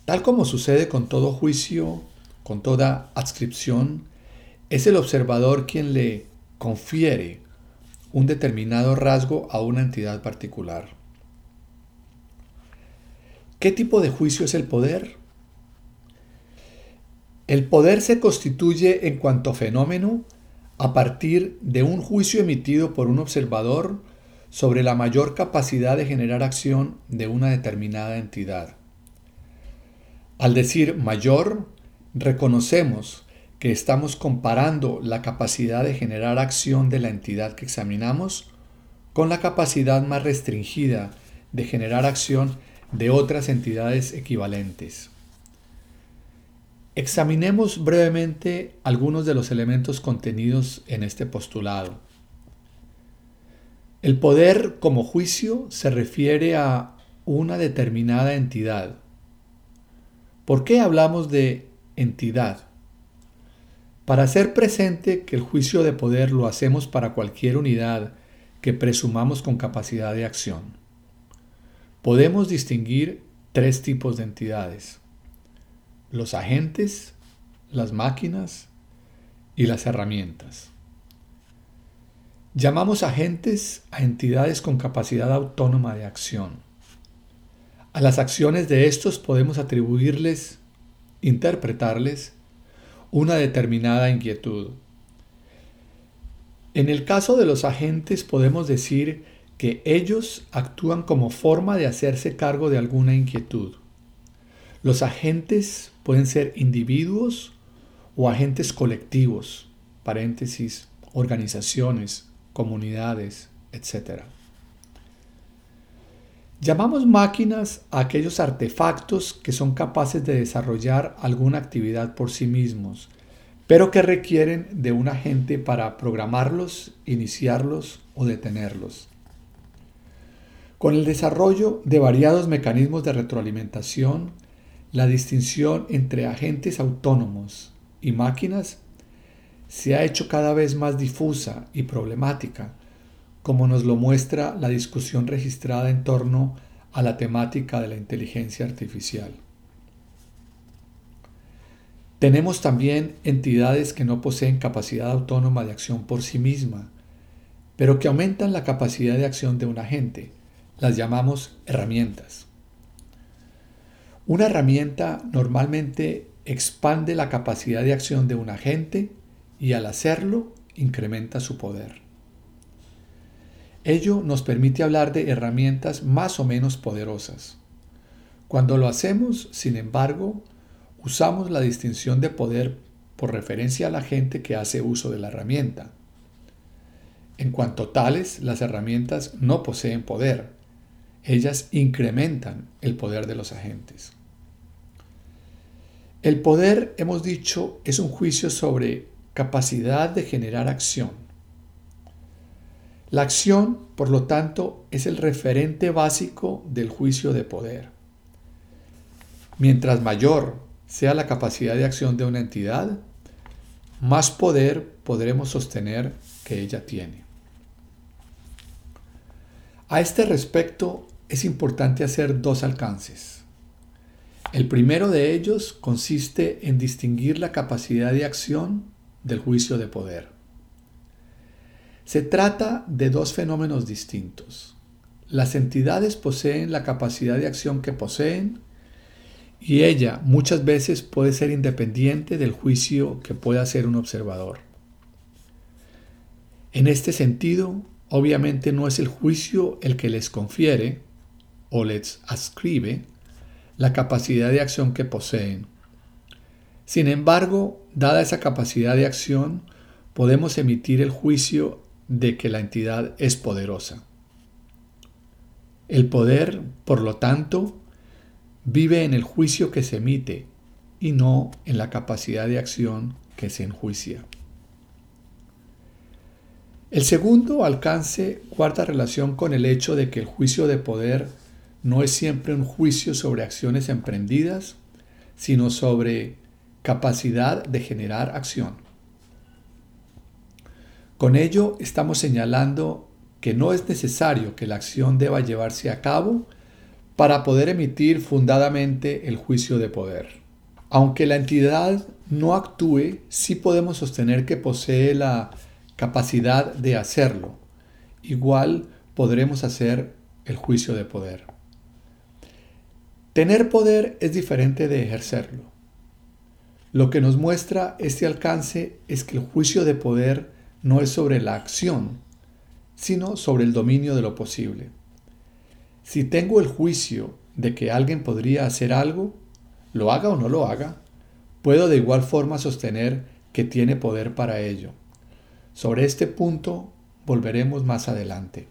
Tal como sucede con todo juicio, con toda adscripción, es el observador quien le confiere un determinado rasgo a una entidad particular. ¿Qué tipo de juicio es el poder? El poder se constituye en cuanto fenómeno a partir de un juicio emitido por un observador sobre la mayor capacidad de generar acción de una determinada entidad. Al decir mayor, reconocemos que estamos comparando la capacidad de generar acción de la entidad que examinamos con la capacidad más restringida de generar acción de otras entidades equivalentes. Examinemos brevemente algunos de los elementos contenidos en este postulado. El poder como juicio se refiere a una determinada entidad. ¿Por qué hablamos de entidad? Para hacer presente que el juicio de poder lo hacemos para cualquier unidad que presumamos con capacidad de acción. Podemos distinguir tres tipos de entidades los agentes, las máquinas y las herramientas. Llamamos agentes a entidades con capacidad autónoma de acción. A las acciones de estos podemos atribuirles, interpretarles, una determinada inquietud. En el caso de los agentes podemos decir que ellos actúan como forma de hacerse cargo de alguna inquietud. Los agentes pueden ser individuos o agentes colectivos, paréntesis, organizaciones, comunidades, etc. Llamamos máquinas a aquellos artefactos que son capaces de desarrollar alguna actividad por sí mismos, pero que requieren de un agente para programarlos, iniciarlos o detenerlos. Con el desarrollo de variados mecanismos de retroalimentación, la distinción entre agentes autónomos y máquinas se ha hecho cada vez más difusa y problemática, como nos lo muestra la discusión registrada en torno a la temática de la inteligencia artificial. Tenemos también entidades que no poseen capacidad autónoma de acción por sí misma, pero que aumentan la capacidad de acción de un agente. Las llamamos herramientas. Una herramienta normalmente expande la capacidad de acción de un agente y al hacerlo incrementa su poder. Ello nos permite hablar de herramientas más o menos poderosas. Cuando lo hacemos, sin embargo, usamos la distinción de poder por referencia a la gente que hace uso de la herramienta. En cuanto tales, las herramientas no poseen poder, ellas incrementan el poder de los agentes. El poder, hemos dicho, es un juicio sobre capacidad de generar acción. La acción, por lo tanto, es el referente básico del juicio de poder. Mientras mayor sea la capacidad de acción de una entidad, más poder podremos sostener que ella tiene. A este respecto, es importante hacer dos alcances. El primero de ellos consiste en distinguir la capacidad de acción del juicio de poder. Se trata de dos fenómenos distintos. Las entidades poseen la capacidad de acción que poseen y ella muchas veces puede ser independiente del juicio que pueda hacer un observador. En este sentido, obviamente no es el juicio el que les confiere, o les ascribe la capacidad de acción que poseen. Sin embargo, dada esa capacidad de acción, podemos emitir el juicio de que la entidad es poderosa. El poder, por lo tanto, vive en el juicio que se emite y no en la capacidad de acción que se enjuicia. El segundo alcance guarda relación con el hecho de que el juicio de poder no es siempre un juicio sobre acciones emprendidas, sino sobre capacidad de generar acción. Con ello estamos señalando que no es necesario que la acción deba llevarse a cabo para poder emitir fundadamente el juicio de poder. Aunque la entidad no actúe, sí podemos sostener que posee la capacidad de hacerlo. Igual podremos hacer el juicio de poder. Tener poder es diferente de ejercerlo. Lo que nos muestra este alcance es que el juicio de poder no es sobre la acción, sino sobre el dominio de lo posible. Si tengo el juicio de que alguien podría hacer algo, lo haga o no lo haga, puedo de igual forma sostener que tiene poder para ello. Sobre este punto volveremos más adelante.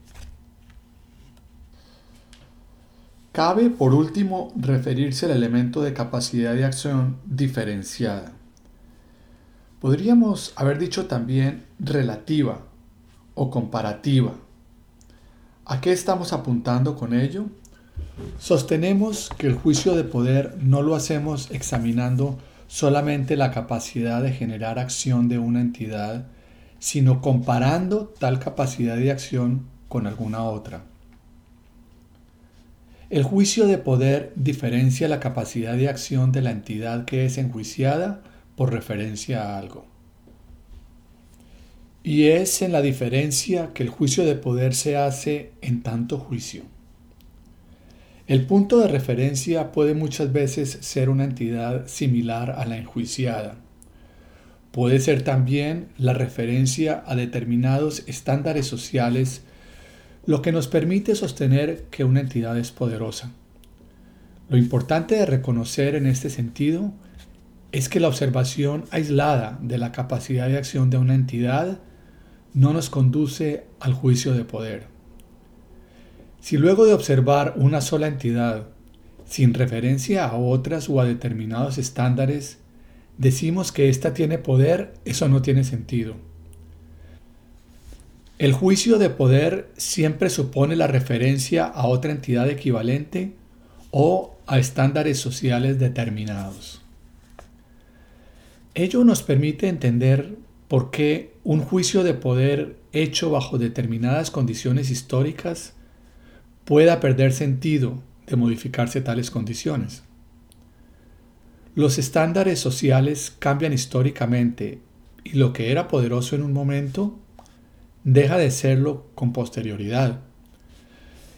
Cabe, por último, referirse al elemento de capacidad de acción diferenciada. Podríamos haber dicho también relativa o comparativa. ¿A qué estamos apuntando con ello? Sostenemos que el juicio de poder no lo hacemos examinando solamente la capacidad de generar acción de una entidad, sino comparando tal capacidad de acción con alguna otra. El juicio de poder diferencia la capacidad de acción de la entidad que es enjuiciada por referencia a algo. Y es en la diferencia que el juicio de poder se hace en tanto juicio. El punto de referencia puede muchas veces ser una entidad similar a la enjuiciada. Puede ser también la referencia a determinados estándares sociales, lo que nos permite sostener que una entidad es poderosa. Lo importante de reconocer en este sentido es que la observación aislada de la capacidad de acción de una entidad no nos conduce al juicio de poder. Si luego de observar una sola entidad, sin referencia a otras o a determinados estándares, decimos que ésta tiene poder, eso no tiene sentido. El juicio de poder siempre supone la referencia a otra entidad equivalente o a estándares sociales determinados. Ello nos permite entender por qué un juicio de poder hecho bajo determinadas condiciones históricas pueda perder sentido de modificarse tales condiciones. Los estándares sociales cambian históricamente y lo que era poderoso en un momento deja de serlo con posterioridad.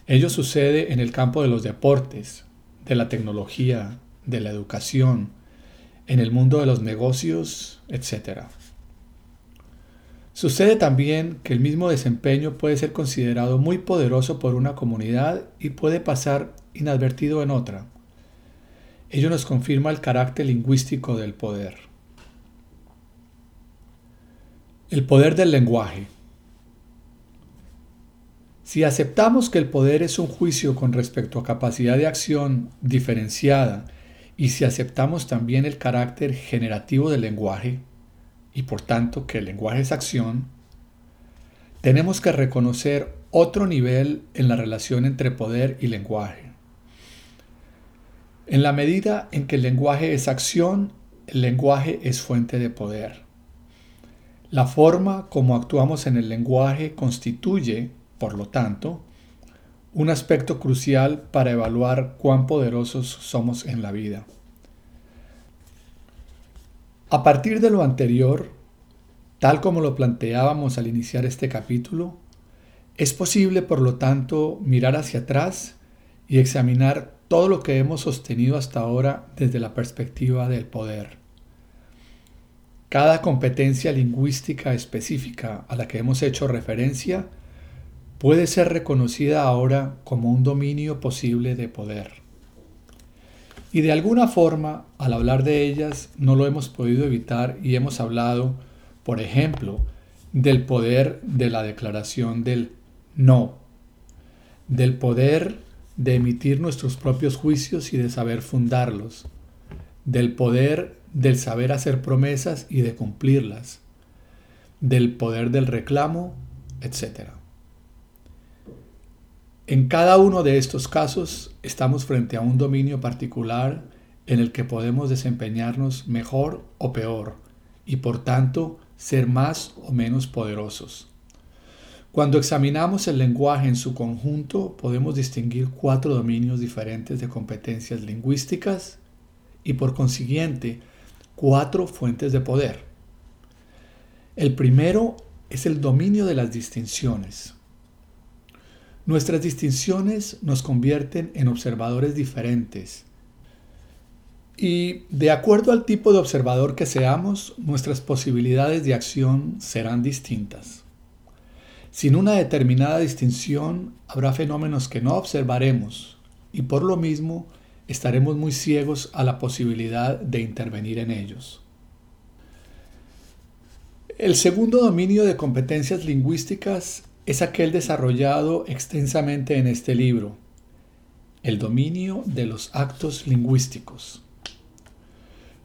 Ello sucede en el campo de los deportes, de la tecnología, de la educación, en el mundo de los negocios, etc. Sucede también que el mismo desempeño puede ser considerado muy poderoso por una comunidad y puede pasar inadvertido en otra. Ello nos confirma el carácter lingüístico del poder. El poder del lenguaje. Si aceptamos que el poder es un juicio con respecto a capacidad de acción diferenciada y si aceptamos también el carácter generativo del lenguaje, y por tanto que el lenguaje es acción, tenemos que reconocer otro nivel en la relación entre poder y lenguaje. En la medida en que el lenguaje es acción, el lenguaje es fuente de poder. La forma como actuamos en el lenguaje constituye, por lo tanto, un aspecto crucial para evaluar cuán poderosos somos en la vida. A partir de lo anterior, tal como lo planteábamos al iniciar este capítulo, es posible, por lo tanto, mirar hacia atrás y examinar todo lo que hemos sostenido hasta ahora desde la perspectiva del poder. Cada competencia lingüística específica a la que hemos hecho referencia puede ser reconocida ahora como un dominio posible de poder. Y de alguna forma, al hablar de ellas, no lo hemos podido evitar y hemos hablado, por ejemplo, del poder de la declaración del no, del poder de emitir nuestros propios juicios y de saber fundarlos, del poder del saber hacer promesas y de cumplirlas, del poder del reclamo, etc. En cada uno de estos casos estamos frente a un dominio particular en el que podemos desempeñarnos mejor o peor y por tanto ser más o menos poderosos. Cuando examinamos el lenguaje en su conjunto, podemos distinguir cuatro dominios diferentes de competencias lingüísticas y por consiguiente cuatro fuentes de poder. El primero es el dominio de las distinciones. Nuestras distinciones nos convierten en observadores diferentes y de acuerdo al tipo de observador que seamos, nuestras posibilidades de acción serán distintas. Sin una determinada distinción, habrá fenómenos que no observaremos y por lo mismo estaremos muy ciegos a la posibilidad de intervenir en ellos. El segundo dominio de competencias lingüísticas es aquel desarrollado extensamente en este libro, el dominio de los actos lingüísticos.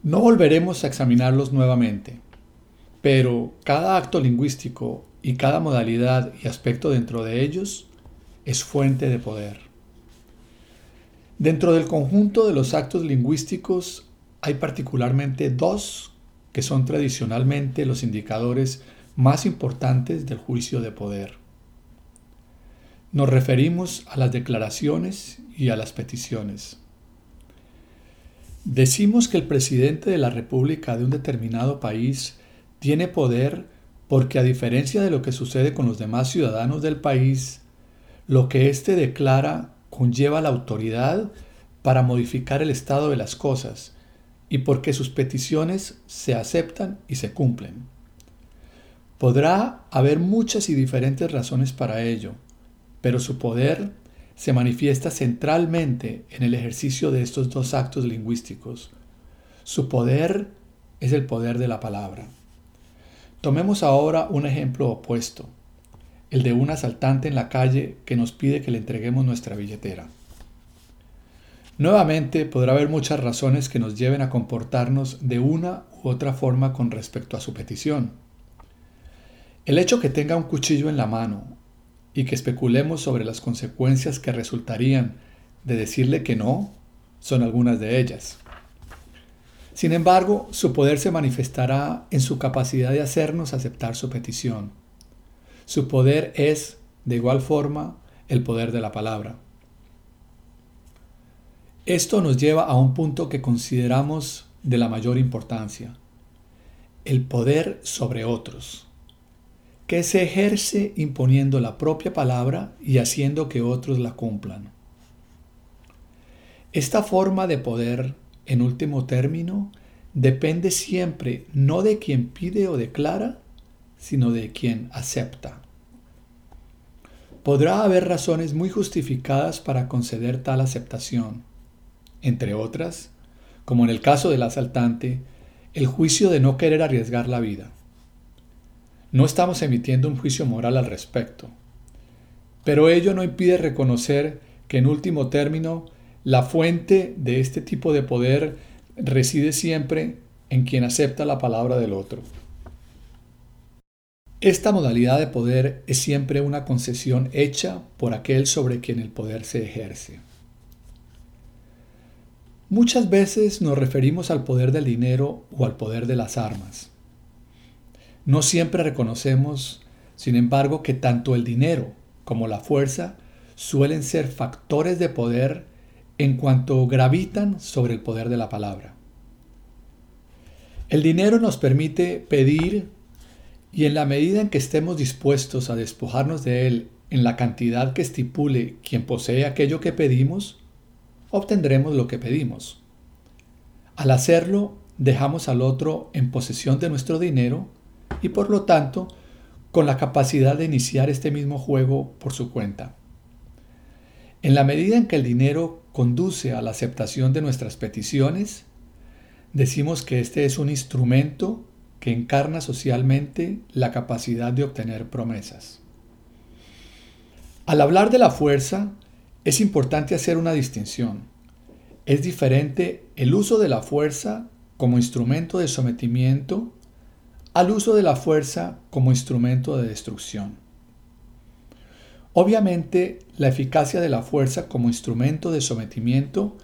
No volveremos a examinarlos nuevamente, pero cada acto lingüístico y cada modalidad y aspecto dentro de ellos es fuente de poder. Dentro del conjunto de los actos lingüísticos hay particularmente dos que son tradicionalmente los indicadores más importantes del juicio de poder. Nos referimos a las declaraciones y a las peticiones. Decimos que el presidente de la República de un determinado país tiene poder porque a diferencia de lo que sucede con los demás ciudadanos del país, lo que éste declara conlleva la autoridad para modificar el estado de las cosas y porque sus peticiones se aceptan y se cumplen. Podrá haber muchas y diferentes razones para ello, pero su poder se manifiesta centralmente en el ejercicio de estos dos actos lingüísticos. Su poder es el poder de la palabra. Tomemos ahora un ejemplo opuesto, el de un asaltante en la calle que nos pide que le entreguemos nuestra billetera. Nuevamente podrá haber muchas razones que nos lleven a comportarnos de una u otra forma con respecto a su petición. El hecho que tenga un cuchillo en la mano y que especulemos sobre las consecuencias que resultarían de decirle que no son algunas de ellas. Sin embargo, su poder se manifestará en su capacidad de hacernos aceptar su petición. Su poder es, de igual forma, el poder de la palabra. Esto nos lleva a un punto que consideramos de la mayor importancia, el poder sobre otros, que se ejerce imponiendo la propia palabra y haciendo que otros la cumplan. Esta forma de poder en último término, depende siempre no de quien pide o declara, sino de quien acepta. Podrá haber razones muy justificadas para conceder tal aceptación, entre otras, como en el caso del asaltante, el juicio de no querer arriesgar la vida. No estamos emitiendo un juicio moral al respecto, pero ello no impide reconocer que en último término la fuente de este tipo de poder reside siempre en quien acepta la palabra del otro. Esta modalidad de poder es siempre una concesión hecha por aquel sobre quien el poder se ejerce. Muchas veces nos referimos al poder del dinero o al poder de las armas. No siempre reconocemos, sin embargo, que tanto el dinero como la fuerza suelen ser factores de poder en cuanto gravitan sobre el poder de la palabra. El dinero nos permite pedir y en la medida en que estemos dispuestos a despojarnos de él en la cantidad que estipule quien posee aquello que pedimos, obtendremos lo que pedimos. Al hacerlo, dejamos al otro en posesión de nuestro dinero y por lo tanto con la capacidad de iniciar este mismo juego por su cuenta. En la medida en que el dinero conduce a la aceptación de nuestras peticiones, decimos que este es un instrumento que encarna socialmente la capacidad de obtener promesas. Al hablar de la fuerza, es importante hacer una distinción. Es diferente el uso de la fuerza como instrumento de sometimiento al uso de la fuerza como instrumento de destrucción. Obviamente, la eficacia de la fuerza como instrumento de sometimiento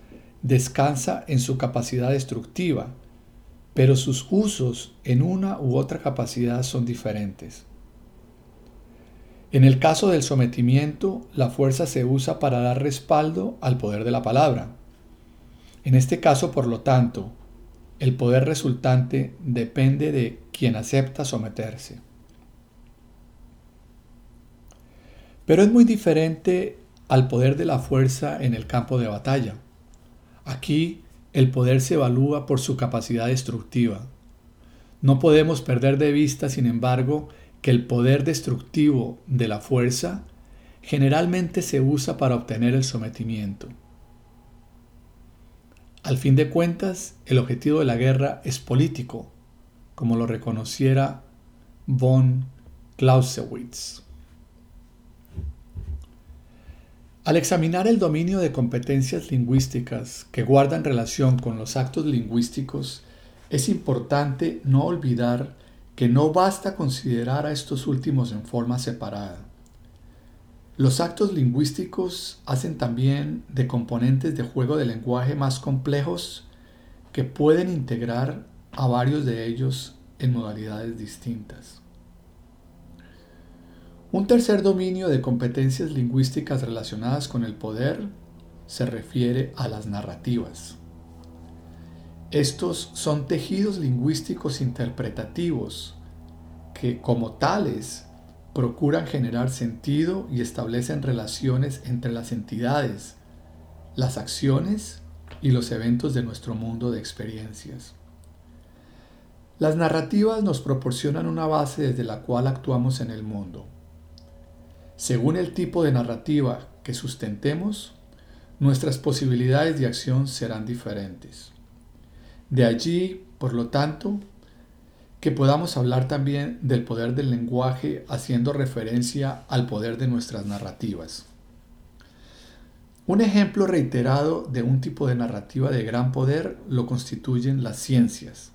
descansa en su capacidad destructiva, pero sus usos en una u otra capacidad son diferentes. En el caso del sometimiento, la fuerza se usa para dar respaldo al poder de la palabra. En este caso, por lo tanto, el poder resultante depende de quien acepta someterse. Pero es muy diferente al poder de la fuerza en el campo de batalla. Aquí el poder se evalúa por su capacidad destructiva. No podemos perder de vista, sin embargo, que el poder destructivo de la fuerza generalmente se usa para obtener el sometimiento. Al fin de cuentas, el objetivo de la guerra es político, como lo reconociera von Clausewitz. Al examinar el dominio de competencias lingüísticas que guardan relación con los actos lingüísticos, es importante no olvidar que no basta considerar a estos últimos en forma separada. Los actos lingüísticos hacen también de componentes de juego de lenguaje más complejos que pueden integrar a varios de ellos en modalidades distintas. Un tercer dominio de competencias lingüísticas relacionadas con el poder se refiere a las narrativas. Estos son tejidos lingüísticos interpretativos que como tales procuran generar sentido y establecen relaciones entre las entidades, las acciones y los eventos de nuestro mundo de experiencias. Las narrativas nos proporcionan una base desde la cual actuamos en el mundo. Según el tipo de narrativa que sustentemos, nuestras posibilidades de acción serán diferentes. De allí, por lo tanto, que podamos hablar también del poder del lenguaje haciendo referencia al poder de nuestras narrativas. Un ejemplo reiterado de un tipo de narrativa de gran poder lo constituyen las ciencias.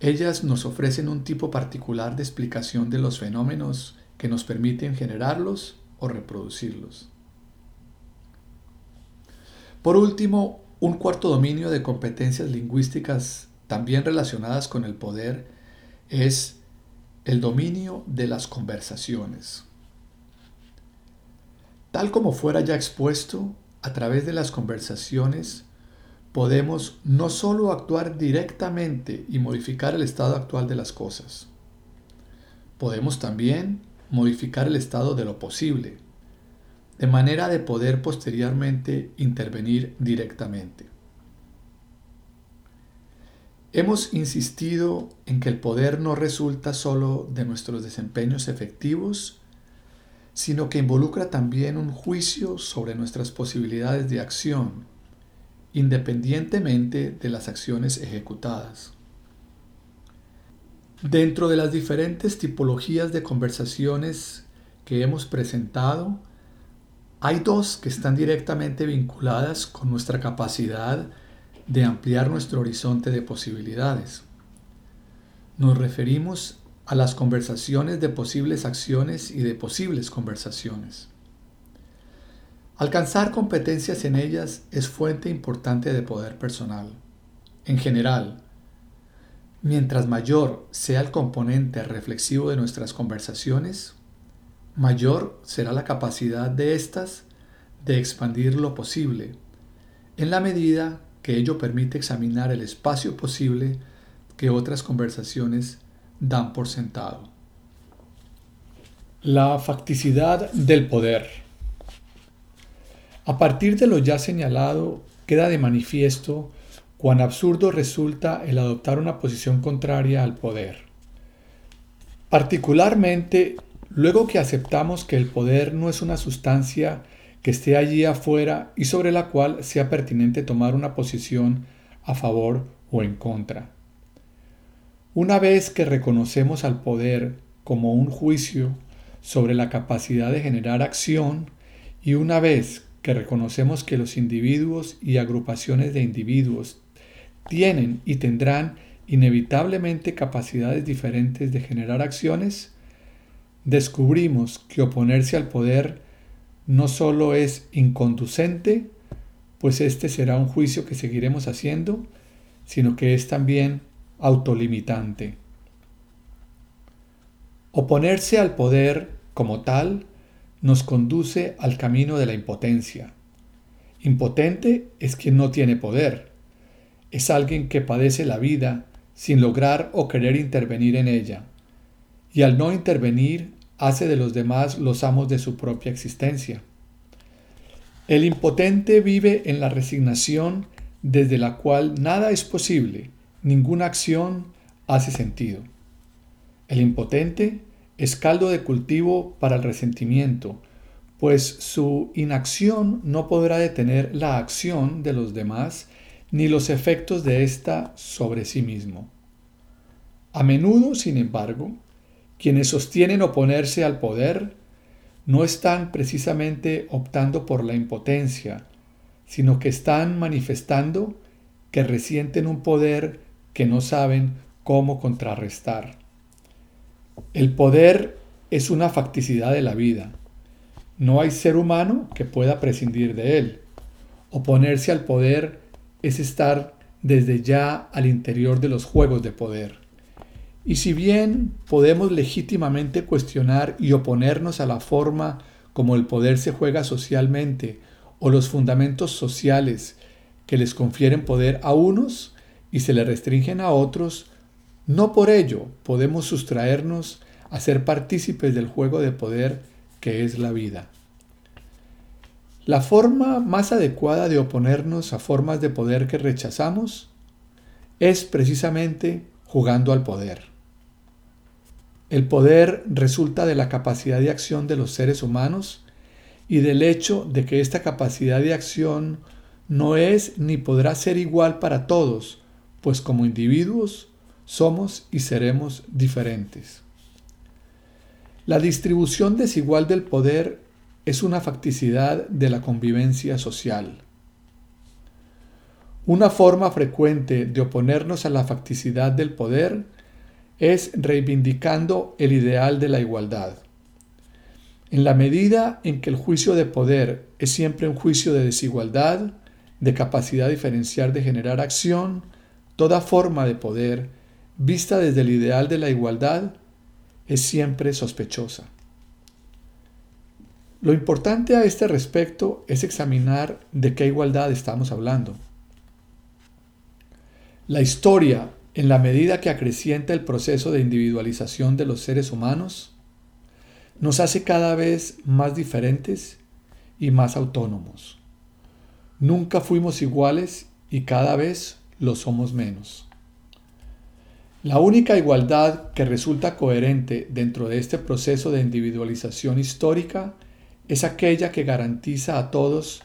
Ellas nos ofrecen un tipo particular de explicación de los fenómenos que nos permiten generarlos o reproducirlos. Por último, un cuarto dominio de competencias lingüísticas también relacionadas con el poder es el dominio de las conversaciones. Tal como fuera ya expuesto, a través de las conversaciones podemos no solo actuar directamente y modificar el estado actual de las cosas, podemos también modificar el estado de lo posible, de manera de poder posteriormente intervenir directamente. Hemos insistido en que el poder no resulta solo de nuestros desempeños efectivos, sino que involucra también un juicio sobre nuestras posibilidades de acción, independientemente de las acciones ejecutadas. Dentro de las diferentes tipologías de conversaciones que hemos presentado, hay dos que están directamente vinculadas con nuestra capacidad de ampliar nuestro horizonte de posibilidades. Nos referimos a las conversaciones de posibles acciones y de posibles conversaciones. Alcanzar competencias en ellas es fuente importante de poder personal. En general, Mientras mayor sea el componente reflexivo de nuestras conversaciones, mayor será la capacidad de éstas de expandir lo posible, en la medida que ello permite examinar el espacio posible que otras conversaciones dan por sentado. La facticidad del poder. A partir de lo ya señalado, queda de manifiesto cuán absurdo resulta el adoptar una posición contraria al poder. Particularmente luego que aceptamos que el poder no es una sustancia que esté allí afuera y sobre la cual sea pertinente tomar una posición a favor o en contra. Una vez que reconocemos al poder como un juicio sobre la capacidad de generar acción y una vez que reconocemos que los individuos y agrupaciones de individuos tienen y tendrán inevitablemente capacidades diferentes de generar acciones, descubrimos que oponerse al poder no solo es inconducente, pues este será un juicio que seguiremos haciendo, sino que es también autolimitante. Oponerse al poder como tal nos conduce al camino de la impotencia. Impotente es quien no tiene poder. Es alguien que padece la vida sin lograr o querer intervenir en ella. Y al no intervenir hace de los demás los amos de su propia existencia. El impotente vive en la resignación desde la cual nada es posible, ninguna acción hace sentido. El impotente es caldo de cultivo para el resentimiento, pues su inacción no podrá detener la acción de los demás ni los efectos de ésta sobre sí mismo. A menudo, sin embargo, quienes sostienen oponerse al poder no están precisamente optando por la impotencia, sino que están manifestando que resienten un poder que no saben cómo contrarrestar. El poder es una facticidad de la vida. No hay ser humano que pueda prescindir de él. Oponerse al poder es estar desde ya al interior de los juegos de poder. Y si bien podemos legítimamente cuestionar y oponernos a la forma como el poder se juega socialmente o los fundamentos sociales que les confieren poder a unos y se le restringen a otros, no por ello podemos sustraernos a ser partícipes del juego de poder que es la vida. La forma más adecuada de oponernos a formas de poder que rechazamos es precisamente jugando al poder. El poder resulta de la capacidad de acción de los seres humanos y del hecho de que esta capacidad de acción no es ni podrá ser igual para todos, pues como individuos somos y seremos diferentes. La distribución desigual del poder es una facticidad de la convivencia social. Una forma frecuente de oponernos a la facticidad del poder es reivindicando el ideal de la igualdad. En la medida en que el juicio de poder es siempre un juicio de desigualdad, de capacidad diferencial de generar acción, toda forma de poder, vista desde el ideal de la igualdad, es siempre sospechosa. Lo importante a este respecto es examinar de qué igualdad estamos hablando. La historia, en la medida que acrecienta el proceso de individualización de los seres humanos, nos hace cada vez más diferentes y más autónomos. Nunca fuimos iguales y cada vez lo somos menos. La única igualdad que resulta coherente dentro de este proceso de individualización histórica es aquella que garantiza a todos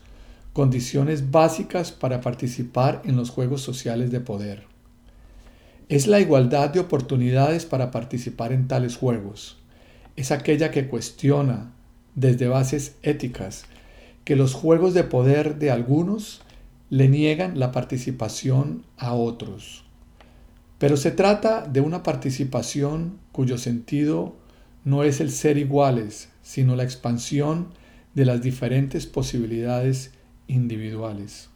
condiciones básicas para participar en los juegos sociales de poder. Es la igualdad de oportunidades para participar en tales juegos. Es aquella que cuestiona desde bases éticas que los juegos de poder de algunos le niegan la participación a otros. Pero se trata de una participación cuyo sentido no es el ser iguales, sino la expansión de las diferentes posibilidades individuales.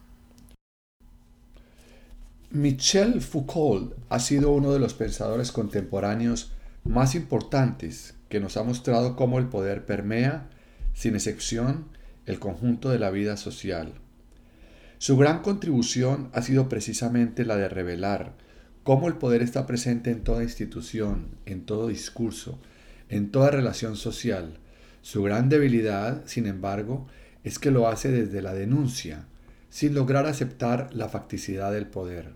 Michel Foucault ha sido uno de los pensadores contemporáneos más importantes que nos ha mostrado cómo el poder permea, sin excepción, el conjunto de la vida social. Su gran contribución ha sido precisamente la de revelar cómo el poder está presente en toda institución, en todo discurso, en toda relación social. Su gran debilidad, sin embargo, es que lo hace desde la denuncia, sin lograr aceptar la facticidad del poder.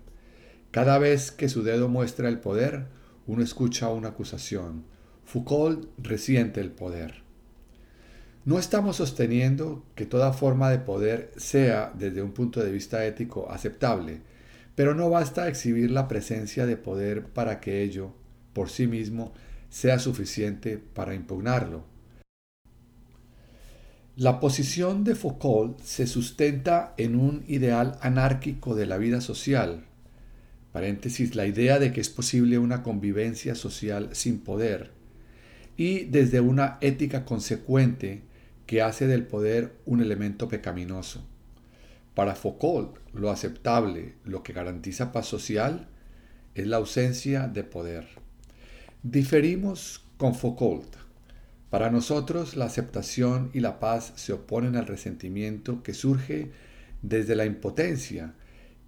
Cada vez que su dedo muestra el poder, uno escucha una acusación. Foucault resiente el poder. No estamos sosteniendo que toda forma de poder sea, desde un punto de vista ético, aceptable, pero no basta exhibir la presencia de poder para que ello, por sí mismo, sea suficiente para impugnarlo. La posición de Foucault se sustenta en un ideal anárquico de la vida social, paréntesis, la idea de que es posible una convivencia social sin poder, y desde una ética consecuente que hace del poder un elemento pecaminoso. Para Foucault, lo aceptable, lo que garantiza paz social, es la ausencia de poder. Diferimos con Foucault. Para nosotros la aceptación y la paz se oponen al resentimiento que surge desde la impotencia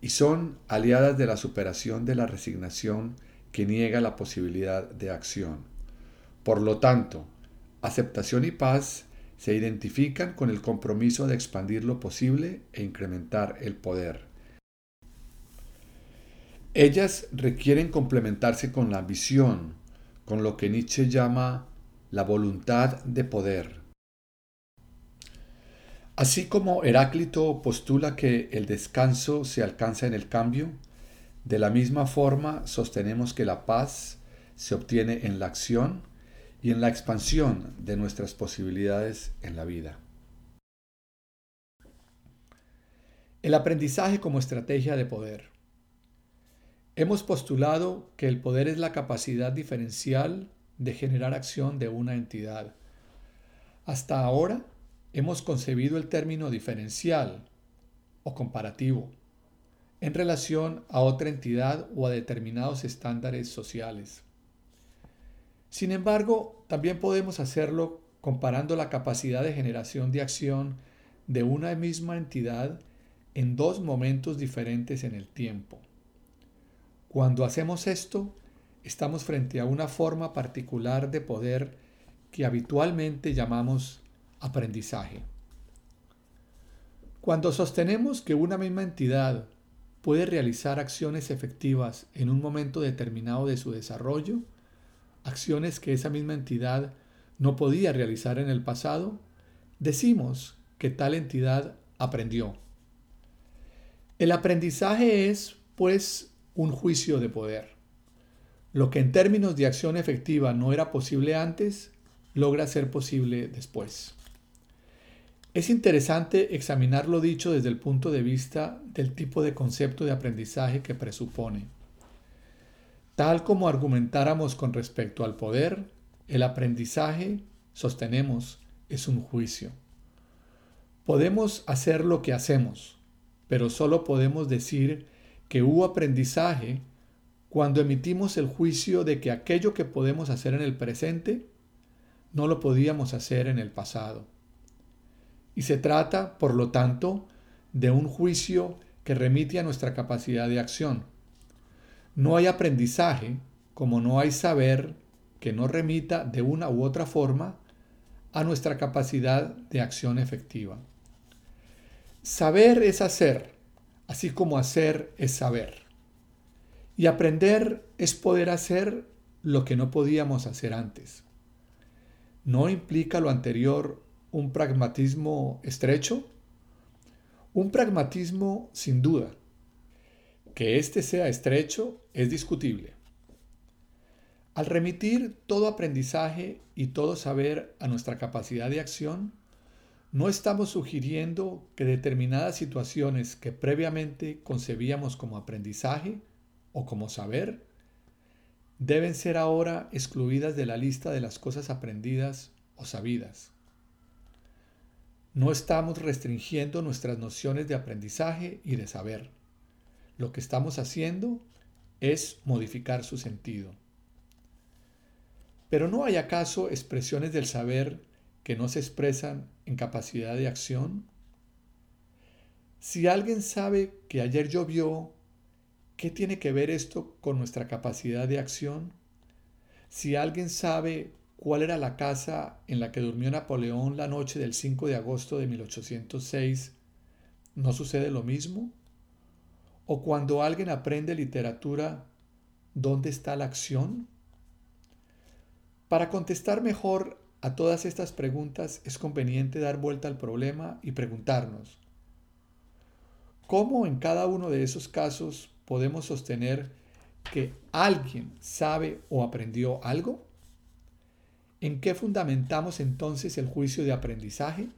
y son aliadas de la superación de la resignación que niega la posibilidad de acción. Por lo tanto, aceptación y paz se identifican con el compromiso de expandir lo posible e incrementar el poder. Ellas requieren complementarse con la visión, con lo que Nietzsche llama la voluntad de poder. Así como Heráclito postula que el descanso se alcanza en el cambio, de la misma forma sostenemos que la paz se obtiene en la acción y en la expansión de nuestras posibilidades en la vida. El aprendizaje como estrategia de poder. Hemos postulado que el poder es la capacidad diferencial de generar acción de una entidad. Hasta ahora hemos concebido el término diferencial o comparativo en relación a otra entidad o a determinados estándares sociales. Sin embargo, también podemos hacerlo comparando la capacidad de generación de acción de una misma entidad en dos momentos diferentes en el tiempo. Cuando hacemos esto, estamos frente a una forma particular de poder que habitualmente llamamos aprendizaje. Cuando sostenemos que una misma entidad puede realizar acciones efectivas en un momento determinado de su desarrollo, acciones que esa misma entidad no podía realizar en el pasado, decimos que tal entidad aprendió. El aprendizaje es, pues, un juicio de poder. Lo que en términos de acción efectiva no era posible antes, logra ser posible después. Es interesante examinar lo dicho desde el punto de vista del tipo de concepto de aprendizaje que presupone. Tal como argumentáramos con respecto al poder, el aprendizaje, sostenemos, es un juicio. Podemos hacer lo que hacemos, pero solo podemos decir que hubo aprendizaje cuando emitimos el juicio de que aquello que podemos hacer en el presente no lo podíamos hacer en el pasado. Y se trata, por lo tanto, de un juicio que remite a nuestra capacidad de acción. No hay aprendizaje como no hay saber que no remita de una u otra forma a nuestra capacidad de acción efectiva. Saber es hacer, así como hacer es saber. Y aprender es poder hacer lo que no podíamos hacer antes. ¿No implica lo anterior un pragmatismo estrecho? Un pragmatismo sin duda. Que éste sea estrecho es discutible. Al remitir todo aprendizaje y todo saber a nuestra capacidad de acción, no estamos sugiriendo que determinadas situaciones que previamente concebíamos como aprendizaje o como saber deben ser ahora excluidas de la lista de las cosas aprendidas o sabidas. No estamos restringiendo nuestras nociones de aprendizaje y de saber. Lo que estamos haciendo es modificar su sentido. Pero ¿no hay acaso expresiones del saber que no se expresan en capacidad de acción? Si alguien sabe que ayer llovió, ¿qué tiene que ver esto con nuestra capacidad de acción? Si alguien sabe cuál era la casa en la que durmió Napoleón la noche del 5 de agosto de 1806, ¿no sucede lo mismo? ¿O cuando alguien aprende literatura, ¿dónde está la acción? Para contestar mejor a todas estas preguntas es conveniente dar vuelta al problema y preguntarnos, ¿cómo en cada uno de esos casos podemos sostener que alguien sabe o aprendió algo? ¿En qué fundamentamos entonces el juicio de aprendizaje?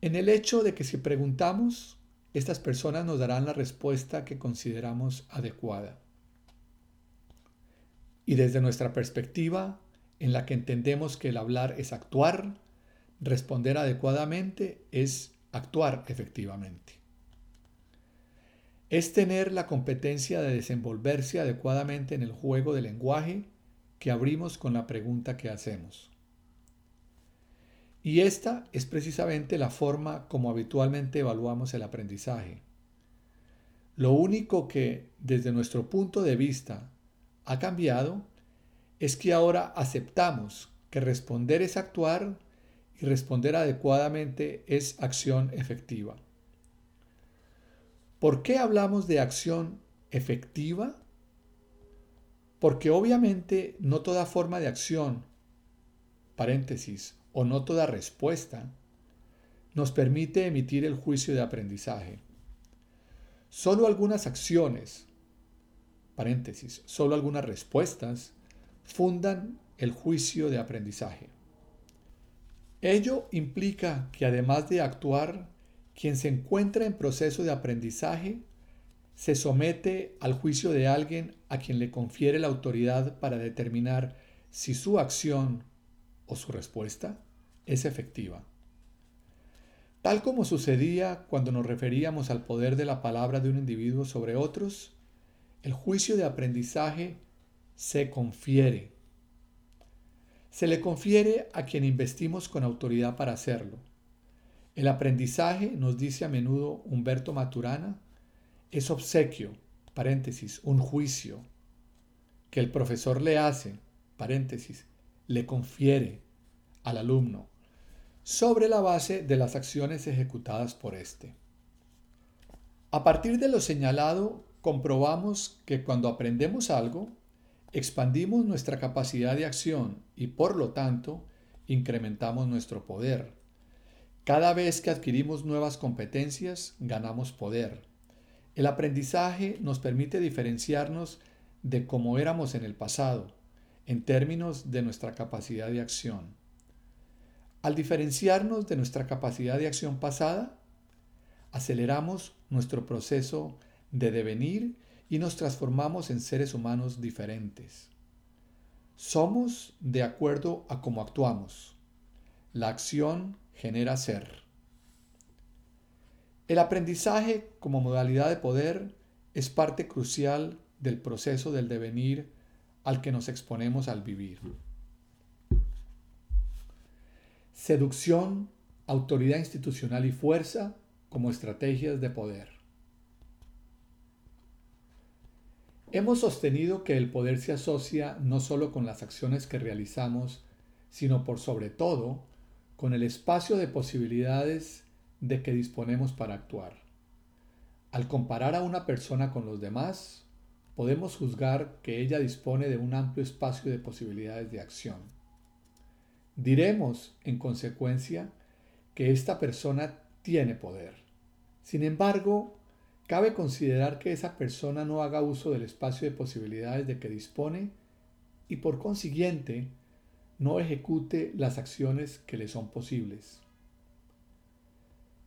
En el hecho de que si preguntamos, estas personas nos darán la respuesta que consideramos adecuada. Y desde nuestra perspectiva, en la que entendemos que el hablar es actuar, responder adecuadamente es actuar efectivamente. Es tener la competencia de desenvolverse adecuadamente en el juego de lenguaje que abrimos con la pregunta que hacemos. Y esta es precisamente la forma como habitualmente evaluamos el aprendizaje. Lo único que, desde nuestro punto de vista, ha cambiado es que ahora aceptamos que responder es actuar y responder adecuadamente es acción efectiva. ¿Por qué hablamos de acción efectiva? Porque obviamente no toda forma de acción, paréntesis, o no toda respuesta, nos permite emitir el juicio de aprendizaje. Solo algunas acciones, paréntesis, solo algunas respuestas, fundan el juicio de aprendizaje. Ello implica que además de actuar, quien se encuentra en proceso de aprendizaje se somete al juicio de alguien a quien le confiere la autoridad para determinar si su acción o su respuesta es efectiva. Tal como sucedía cuando nos referíamos al poder de la palabra de un individuo sobre otros, el juicio de aprendizaje se confiere. Se le confiere a quien investimos con autoridad para hacerlo. El aprendizaje, nos dice a menudo Humberto Maturana, es obsequio, paréntesis, un juicio, que el profesor le hace, paréntesis, le confiere al alumno, sobre la base de las acciones ejecutadas por éste. A partir de lo señalado, comprobamos que cuando aprendemos algo, expandimos nuestra capacidad de acción y por lo tanto incrementamos nuestro poder. Cada vez que adquirimos nuevas competencias, ganamos poder. El aprendizaje nos permite diferenciarnos de cómo éramos en el pasado, en términos de nuestra capacidad de acción. Al diferenciarnos de nuestra capacidad de acción pasada, aceleramos nuestro proceso de devenir y nos transformamos en seres humanos diferentes. Somos de acuerdo a cómo actuamos. La acción genera ser. El aprendizaje como modalidad de poder es parte crucial del proceso del devenir al que nos exponemos al vivir. Seducción, autoridad institucional y fuerza como estrategias de poder. Hemos sostenido que el poder se asocia no solo con las acciones que realizamos, sino por sobre todo con el espacio de posibilidades de que disponemos para actuar. Al comparar a una persona con los demás, podemos juzgar que ella dispone de un amplio espacio de posibilidades de acción. Diremos, en consecuencia, que esta persona tiene poder. Sin embargo, cabe considerar que esa persona no haga uso del espacio de posibilidades de que dispone y por consiguiente no ejecute las acciones que le son posibles.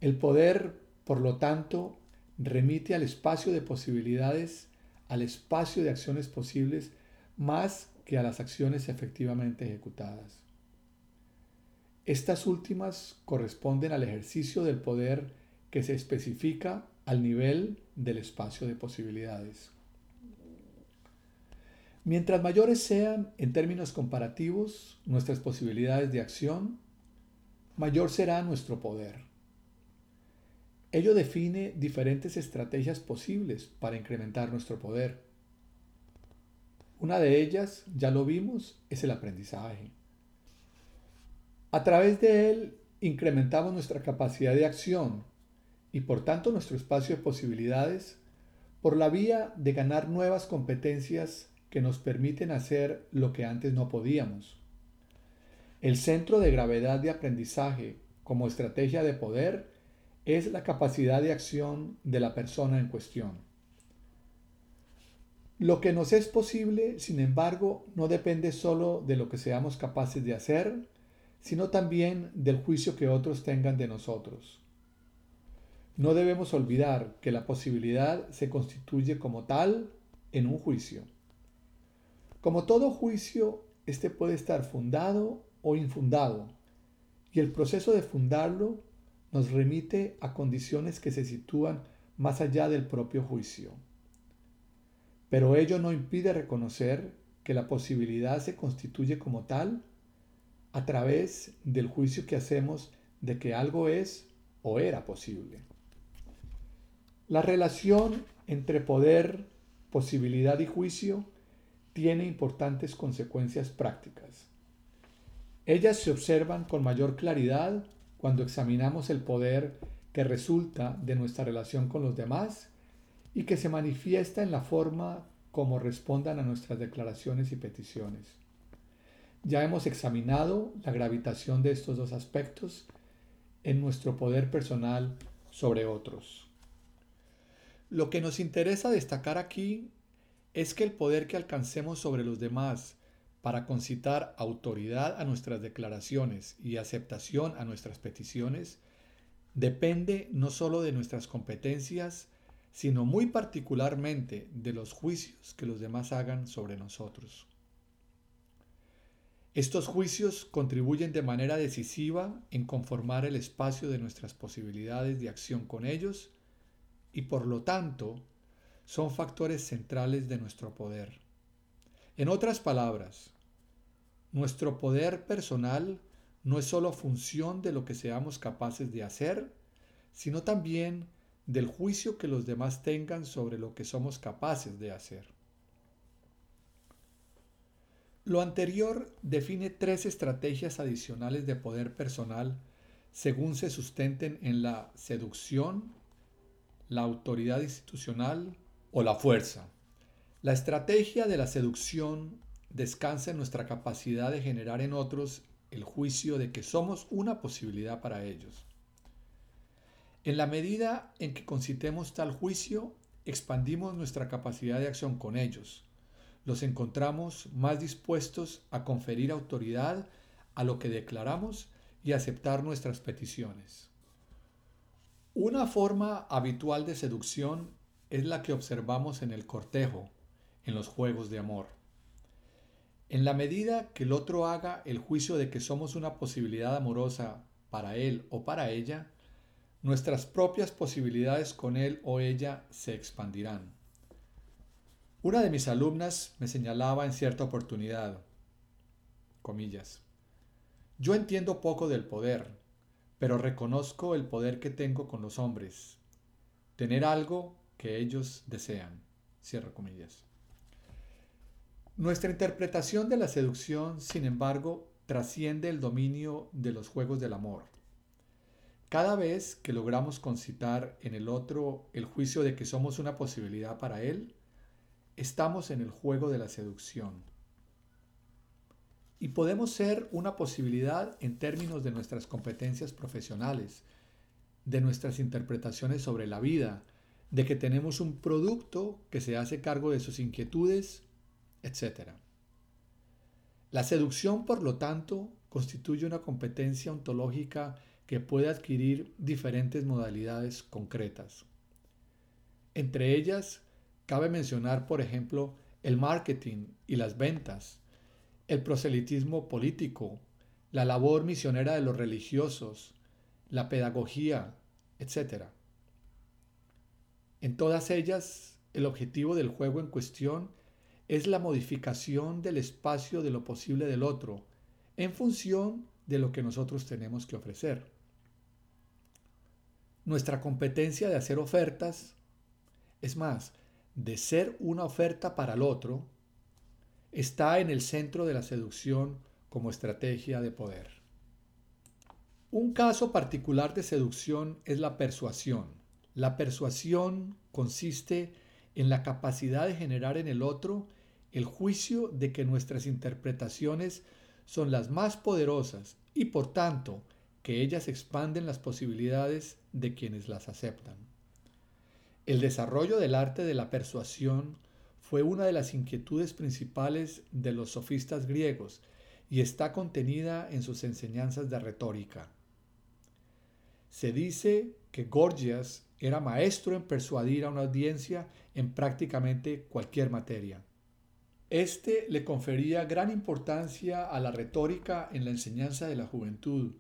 El poder, por lo tanto, remite al espacio de posibilidades, al espacio de acciones posibles, más que a las acciones efectivamente ejecutadas. Estas últimas corresponden al ejercicio del poder que se especifica al nivel del espacio de posibilidades. Mientras mayores sean, en términos comparativos, nuestras posibilidades de acción, mayor será nuestro poder. Ello define diferentes estrategias posibles para incrementar nuestro poder. Una de ellas, ya lo vimos, es el aprendizaje. A través de él incrementamos nuestra capacidad de acción y por tanto nuestro espacio de posibilidades por la vía de ganar nuevas competencias que nos permiten hacer lo que antes no podíamos. El centro de gravedad de aprendizaje como estrategia de poder es la capacidad de acción de la persona en cuestión. Lo que nos es posible, sin embargo, no depende solo de lo que seamos capaces de hacer, sino también del juicio que otros tengan de nosotros. No debemos olvidar que la posibilidad se constituye como tal en un juicio. Como todo juicio, este puede estar fundado o infundado, y el proceso de fundarlo nos remite a condiciones que se sitúan más allá del propio juicio. Pero ello no impide reconocer que la posibilidad se constituye como tal a través del juicio que hacemos de que algo es o era posible. La relación entre poder, posibilidad y juicio tiene importantes consecuencias prácticas. Ellas se observan con mayor claridad cuando examinamos el poder que resulta de nuestra relación con los demás y que se manifiesta en la forma como respondan a nuestras declaraciones y peticiones. Ya hemos examinado la gravitación de estos dos aspectos en nuestro poder personal sobre otros. Lo que nos interesa destacar aquí es que el poder que alcancemos sobre los demás para concitar autoridad a nuestras declaraciones y aceptación a nuestras peticiones depende no solo de nuestras competencias, sino muy particularmente de los juicios que los demás hagan sobre nosotros. Estos juicios contribuyen de manera decisiva en conformar el espacio de nuestras posibilidades de acción con ellos y por lo tanto son factores centrales de nuestro poder. En otras palabras, nuestro poder personal no es solo función de lo que seamos capaces de hacer, sino también del juicio que los demás tengan sobre lo que somos capaces de hacer. Lo anterior define tres estrategias adicionales de poder personal según se sustenten en la seducción, la autoridad institucional o la fuerza. La estrategia de la seducción descansa en nuestra capacidad de generar en otros el juicio de que somos una posibilidad para ellos. En la medida en que concitemos tal juicio, expandimos nuestra capacidad de acción con ellos los encontramos más dispuestos a conferir autoridad a lo que declaramos y aceptar nuestras peticiones. Una forma habitual de seducción es la que observamos en el cortejo, en los juegos de amor. En la medida que el otro haga el juicio de que somos una posibilidad amorosa para él o para ella, nuestras propias posibilidades con él o ella se expandirán. Una de mis alumnas me señalaba en cierta oportunidad, comillas, yo entiendo poco del poder, pero reconozco el poder que tengo con los hombres, tener algo que ellos desean, cierro comillas. Nuestra interpretación de la seducción, sin embargo, trasciende el dominio de los juegos del amor. Cada vez que logramos concitar en el otro el juicio de que somos una posibilidad para él, estamos en el juego de la seducción. Y podemos ser una posibilidad en términos de nuestras competencias profesionales, de nuestras interpretaciones sobre la vida, de que tenemos un producto que se hace cargo de sus inquietudes, etc. La seducción, por lo tanto, constituye una competencia ontológica que puede adquirir diferentes modalidades concretas. Entre ellas, Cabe mencionar, por ejemplo, el marketing y las ventas, el proselitismo político, la labor misionera de los religiosos, la pedagogía, etc. En todas ellas, el objetivo del juego en cuestión es la modificación del espacio de lo posible del otro en función de lo que nosotros tenemos que ofrecer. Nuestra competencia de hacer ofertas, es más, de ser una oferta para el otro, está en el centro de la seducción como estrategia de poder. Un caso particular de seducción es la persuasión. La persuasión consiste en la capacidad de generar en el otro el juicio de que nuestras interpretaciones son las más poderosas y por tanto que ellas expanden las posibilidades de quienes las aceptan. El desarrollo del arte de la persuasión fue una de las inquietudes principales de los sofistas griegos y está contenida en sus enseñanzas de retórica. Se dice que Gorgias era maestro en persuadir a una audiencia en prácticamente cualquier materia. Este le confería gran importancia a la retórica en la enseñanza de la juventud,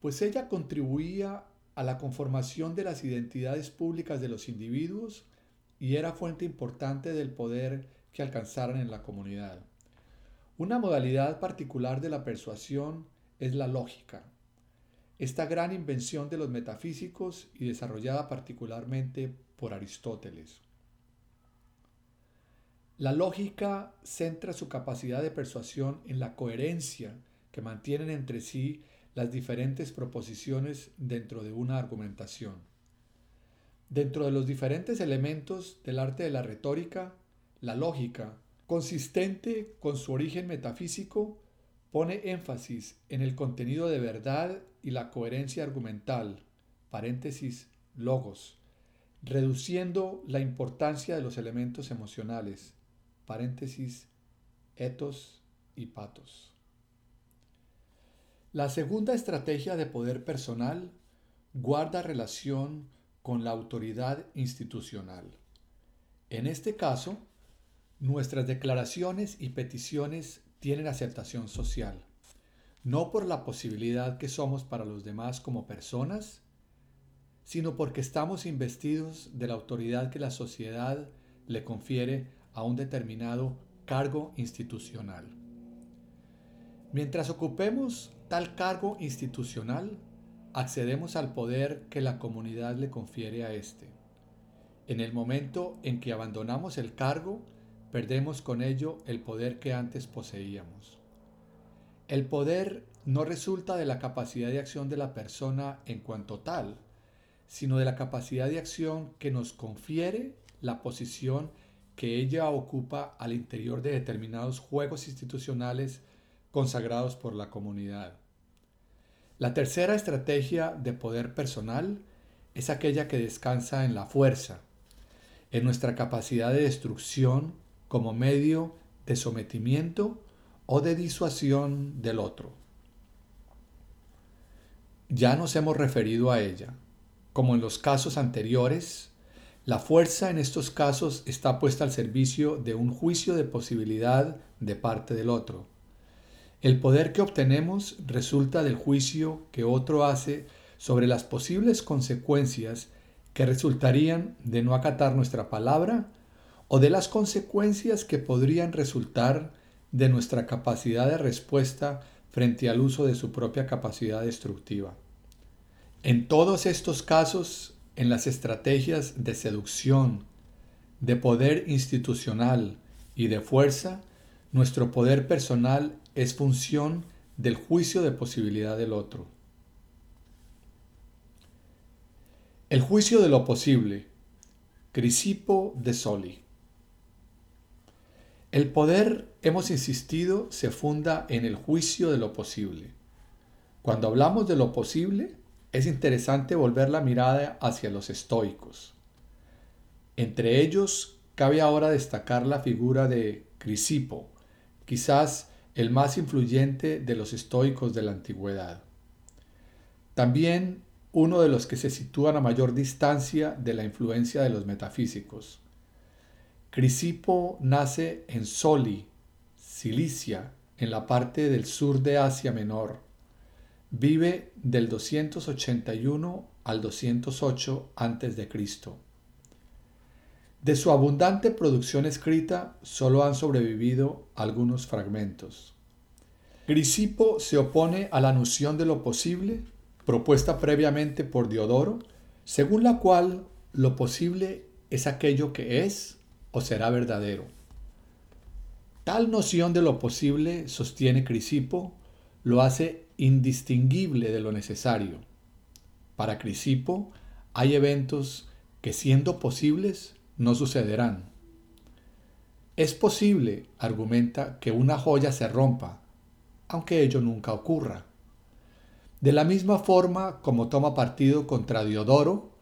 pues ella contribuía a la conformación de las identidades públicas de los individuos y era fuente importante del poder que alcanzaran en la comunidad. Una modalidad particular de la persuasión es la lógica, esta gran invención de los metafísicos y desarrollada particularmente por Aristóteles. La lógica centra su capacidad de persuasión en la coherencia que mantienen entre sí las diferentes proposiciones dentro de una argumentación. Dentro de los diferentes elementos del arte de la retórica, la lógica, consistente con su origen metafísico, pone énfasis en el contenido de verdad y la coherencia argumental, paréntesis, logos, reduciendo la importancia de los elementos emocionales, paréntesis, etos y patos. La segunda estrategia de poder personal guarda relación con la autoridad institucional. En este caso, nuestras declaraciones y peticiones tienen aceptación social, no por la posibilidad que somos para los demás como personas, sino porque estamos investidos de la autoridad que la sociedad le confiere a un determinado cargo institucional. Mientras ocupemos tal cargo institucional, accedemos al poder que la comunidad le confiere a éste. En el momento en que abandonamos el cargo, perdemos con ello el poder que antes poseíamos. El poder no resulta de la capacidad de acción de la persona en cuanto tal, sino de la capacidad de acción que nos confiere la posición que ella ocupa al interior de determinados juegos institucionales consagrados por la comunidad. La tercera estrategia de poder personal es aquella que descansa en la fuerza, en nuestra capacidad de destrucción como medio de sometimiento o de disuasión del otro. Ya nos hemos referido a ella. Como en los casos anteriores, la fuerza en estos casos está puesta al servicio de un juicio de posibilidad de parte del otro. El poder que obtenemos resulta del juicio que otro hace sobre las posibles consecuencias que resultarían de no acatar nuestra palabra o de las consecuencias que podrían resultar de nuestra capacidad de respuesta frente al uso de su propia capacidad destructiva. En todos estos casos, en las estrategias de seducción, de poder institucional y de fuerza, nuestro poder personal es función del juicio de posibilidad del otro. El juicio de lo posible. Crisipo de Soli. El poder, hemos insistido, se funda en el juicio de lo posible. Cuando hablamos de lo posible, es interesante volver la mirada hacia los estoicos. Entre ellos, cabe ahora destacar la figura de Crisipo, quizás el más influyente de los estoicos de la antigüedad. También uno de los que se sitúan a mayor distancia de la influencia de los metafísicos. Crisipo nace en Soli, Cilicia, en la parte del sur de Asia Menor. Vive del 281 al 208 a.C. De su abundante producción escrita solo han sobrevivido algunos fragmentos. Crisipo se opone a la noción de lo posible propuesta previamente por Diodoro, según la cual lo posible es aquello que es o será verdadero. Tal noción de lo posible, sostiene Crisipo, lo hace indistinguible de lo necesario. Para Crisipo hay eventos que siendo posibles no sucederán. Es posible, argumenta, que una joya se rompa, aunque ello nunca ocurra. De la misma forma como toma partido contra Diodoro,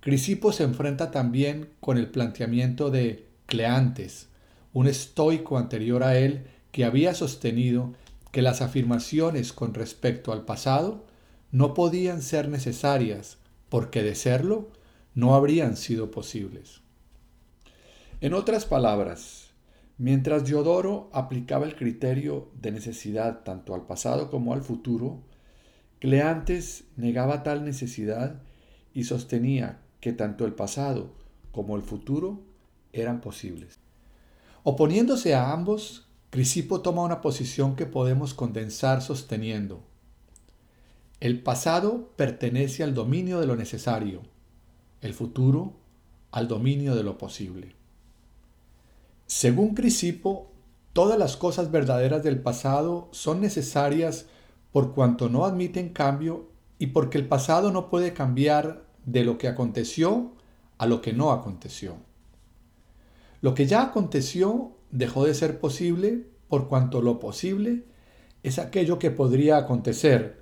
Crisipo se enfrenta también con el planteamiento de Cleantes, un estoico anterior a él que había sostenido que las afirmaciones con respecto al pasado no podían ser necesarias porque de serlo no habrían sido posibles. En otras palabras, Mientras Diodoro aplicaba el criterio de necesidad tanto al pasado como al futuro, Cleantes negaba tal necesidad y sostenía que tanto el pasado como el futuro eran posibles. Oponiéndose a ambos, Crisipo toma una posición que podemos condensar sosteniendo. El pasado pertenece al dominio de lo necesario, el futuro al dominio de lo posible. Según Crisipo, todas las cosas verdaderas del pasado son necesarias por cuanto no admiten cambio y porque el pasado no puede cambiar de lo que aconteció a lo que no aconteció. Lo que ya aconteció dejó de ser posible por cuanto lo posible es aquello que podría acontecer,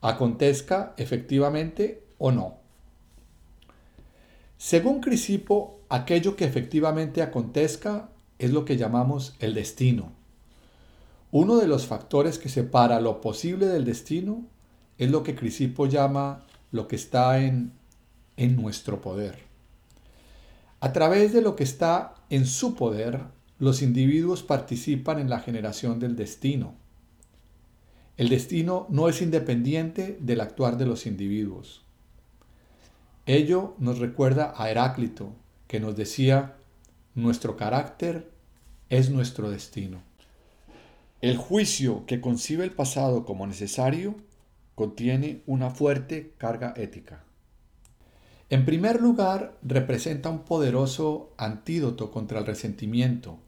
acontezca efectivamente o no. Según Crisipo, aquello que efectivamente acontezca es lo que llamamos el destino. Uno de los factores que separa lo posible del destino es lo que Crisipo llama lo que está en, en nuestro poder. A través de lo que está en su poder, los individuos participan en la generación del destino. El destino no es independiente del actuar de los individuos. Ello nos recuerda a Heráclito, que nos decía, nuestro carácter es nuestro destino. El juicio que concibe el pasado como necesario contiene una fuerte carga ética. En primer lugar, representa un poderoso antídoto contra el resentimiento,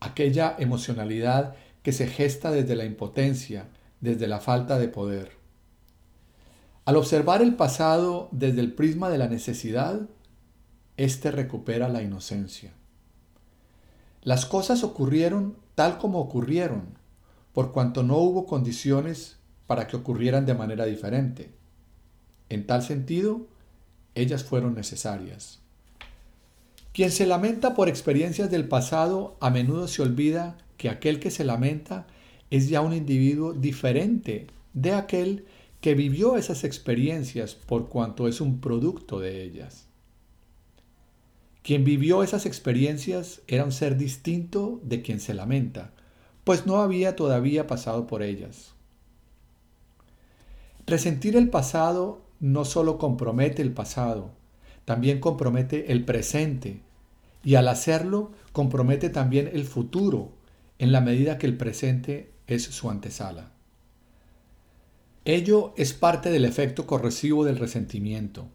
aquella emocionalidad que se gesta desde la impotencia, desde la falta de poder. Al observar el pasado desde el prisma de la necesidad, éste recupera la inocencia. Las cosas ocurrieron tal como ocurrieron, por cuanto no hubo condiciones para que ocurrieran de manera diferente. En tal sentido, ellas fueron necesarias. Quien se lamenta por experiencias del pasado a menudo se olvida que aquel que se lamenta es ya un individuo diferente de aquel que vivió esas experiencias por cuanto es un producto de ellas. Quien vivió esas experiencias era un ser distinto de quien se lamenta, pues no había todavía pasado por ellas. Resentir el pasado no solo compromete el pasado, también compromete el presente, y al hacerlo compromete también el futuro, en la medida que el presente es su antesala. Ello es parte del efecto corrosivo del resentimiento.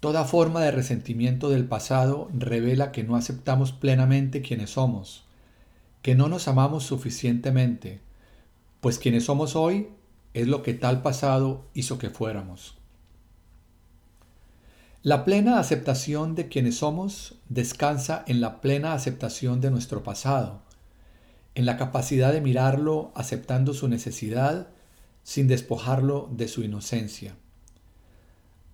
Toda forma de resentimiento del pasado revela que no aceptamos plenamente quienes somos, que no nos amamos suficientemente, pues quienes somos hoy es lo que tal pasado hizo que fuéramos. La plena aceptación de quienes somos descansa en la plena aceptación de nuestro pasado, en la capacidad de mirarlo aceptando su necesidad sin despojarlo de su inocencia.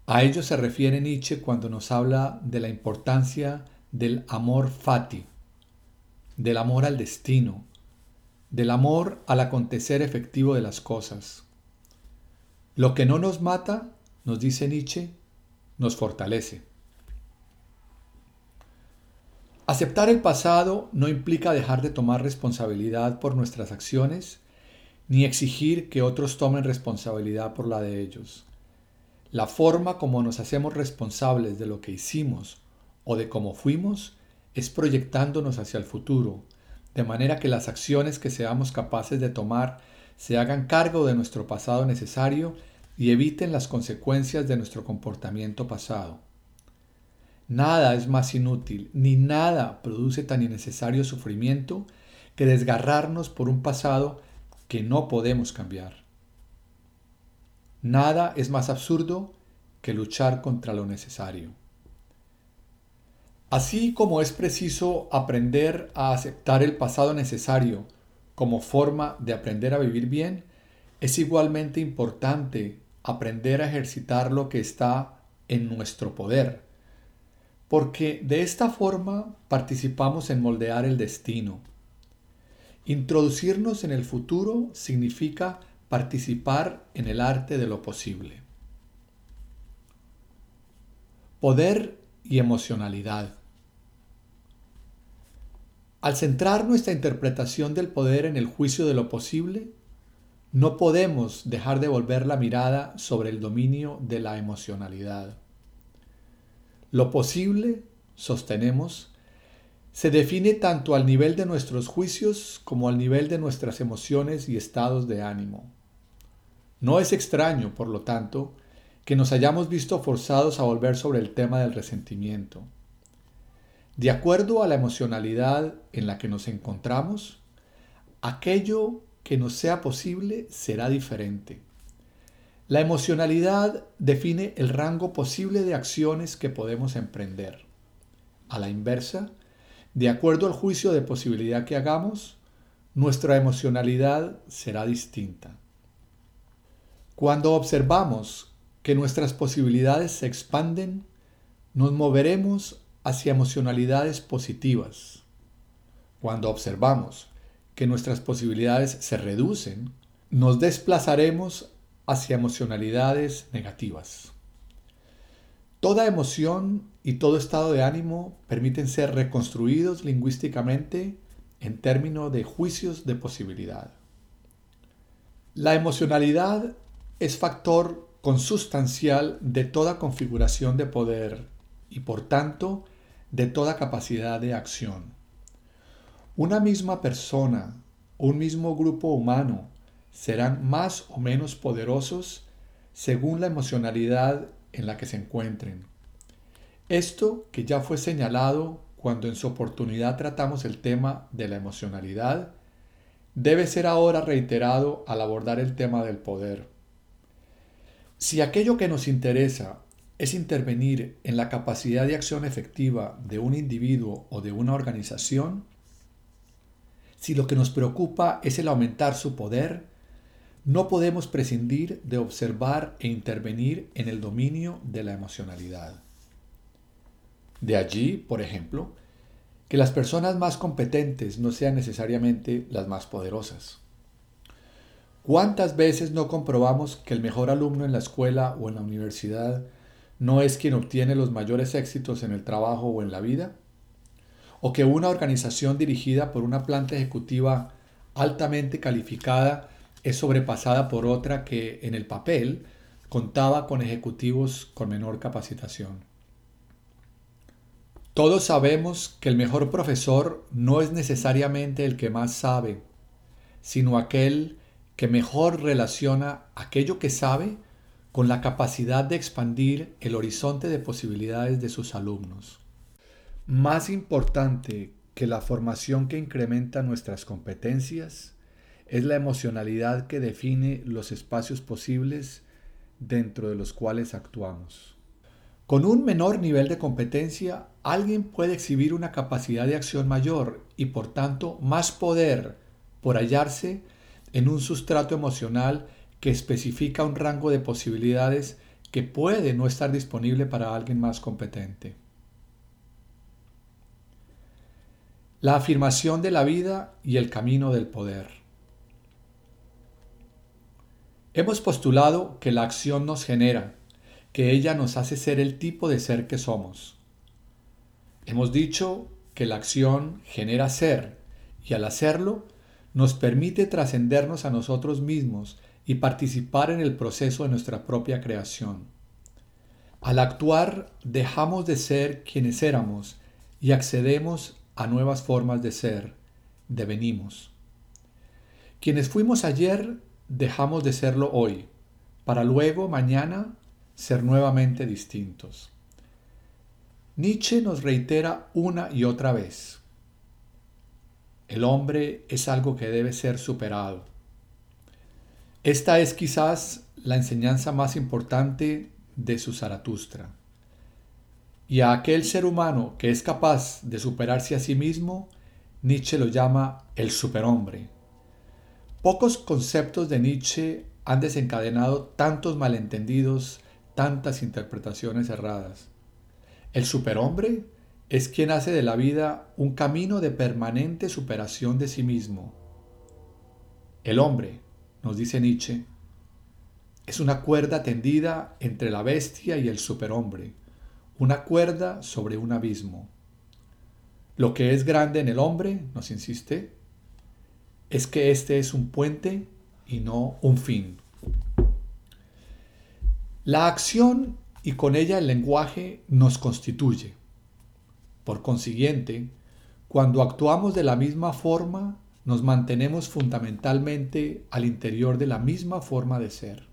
A ello se refiere Nietzsche cuando nos habla de la importancia del amor fati, del amor al destino, del amor al acontecer efectivo de las cosas. Lo que no nos mata, nos dice Nietzsche, nos fortalece. Aceptar el pasado no implica dejar de tomar responsabilidad por nuestras acciones, ni exigir que otros tomen responsabilidad por la de ellos. La forma como nos hacemos responsables de lo que hicimos o de cómo fuimos es proyectándonos hacia el futuro, de manera que las acciones que seamos capaces de tomar se hagan cargo de nuestro pasado necesario y eviten las consecuencias de nuestro comportamiento pasado. Nada es más inútil, ni nada produce tan innecesario sufrimiento que desgarrarnos por un pasado que no podemos cambiar. Nada es más absurdo que luchar contra lo necesario. Así como es preciso aprender a aceptar el pasado necesario como forma de aprender a vivir bien, es igualmente importante aprender a ejercitar lo que está en nuestro poder, porque de esta forma participamos en moldear el destino. Introducirnos en el futuro significa participar en el arte de lo posible. Poder y emocionalidad. Al centrar nuestra interpretación del poder en el juicio de lo posible, no podemos dejar de volver la mirada sobre el dominio de la emocionalidad. Lo posible, sostenemos, se define tanto al nivel de nuestros juicios como al nivel de nuestras emociones y estados de ánimo. No es extraño, por lo tanto, que nos hayamos visto forzados a volver sobre el tema del resentimiento. De acuerdo a la emocionalidad en la que nos encontramos, aquello que nos sea posible será diferente. La emocionalidad define el rango posible de acciones que podemos emprender. A la inversa, de acuerdo al juicio de posibilidad que hagamos, nuestra emocionalidad será distinta. Cuando observamos que nuestras posibilidades se expanden, nos moveremos hacia emocionalidades positivas. Cuando observamos que nuestras posibilidades se reducen, nos desplazaremos hacia emocionalidades negativas. Toda emoción y todo estado de ánimo permiten ser reconstruidos lingüísticamente en términos de juicios de posibilidad. La emocionalidad es factor consustancial de toda configuración de poder y por tanto de toda capacidad de acción. Una misma persona, un mismo grupo humano, serán más o menos poderosos según la emocionalidad en la que se encuentren. Esto que ya fue señalado cuando en su oportunidad tratamos el tema de la emocionalidad, debe ser ahora reiterado al abordar el tema del poder. Si aquello que nos interesa es intervenir en la capacidad de acción efectiva de un individuo o de una organización, si lo que nos preocupa es el aumentar su poder, no podemos prescindir de observar e intervenir en el dominio de la emocionalidad. De allí, por ejemplo, que las personas más competentes no sean necesariamente las más poderosas. ¿Cuántas veces no comprobamos que el mejor alumno en la escuela o en la universidad no es quien obtiene los mayores éxitos en el trabajo o en la vida? ¿O que una organización dirigida por una planta ejecutiva altamente calificada es sobrepasada por otra que en el papel contaba con ejecutivos con menor capacitación? Todos sabemos que el mejor profesor no es necesariamente el que más sabe, sino aquel que mejor relaciona aquello que sabe con la capacidad de expandir el horizonte de posibilidades de sus alumnos. Más importante que la formación que incrementa nuestras competencias es la emocionalidad que define los espacios posibles dentro de los cuales actuamos. Con un menor nivel de competencia, alguien puede exhibir una capacidad de acción mayor y por tanto más poder por hallarse en un sustrato emocional que especifica un rango de posibilidades que puede no estar disponible para alguien más competente. La afirmación de la vida y el camino del poder. Hemos postulado que la acción nos genera, que ella nos hace ser el tipo de ser que somos. Hemos dicho que la acción genera ser y al hacerlo nos permite trascendernos a nosotros mismos y participar en el proceso de nuestra propia creación. Al actuar dejamos de ser quienes éramos y accedemos a nuevas formas de ser, devenimos. Quienes fuimos ayer dejamos de serlo hoy, para luego mañana ser nuevamente distintos. Nietzsche nos reitera una y otra vez, el hombre es algo que debe ser superado esta es quizás la enseñanza más importante de su Zaratustra. Y a aquel ser humano que es capaz de superarse a sí mismo, Nietzsche lo llama el superhombre. Pocos conceptos de Nietzsche han desencadenado tantos malentendidos, tantas interpretaciones erradas. El superhombre es quien hace de la vida un camino de permanente superación de sí mismo. El hombre, nos dice Nietzsche, es una cuerda tendida entre la bestia y el superhombre, una cuerda sobre un abismo. Lo que es grande en el hombre, nos insiste, es que este es un puente y no un fin. La acción y con ella el lenguaje nos constituye. Por consiguiente, cuando actuamos de la misma forma, nos mantenemos fundamentalmente al interior de la misma forma de ser.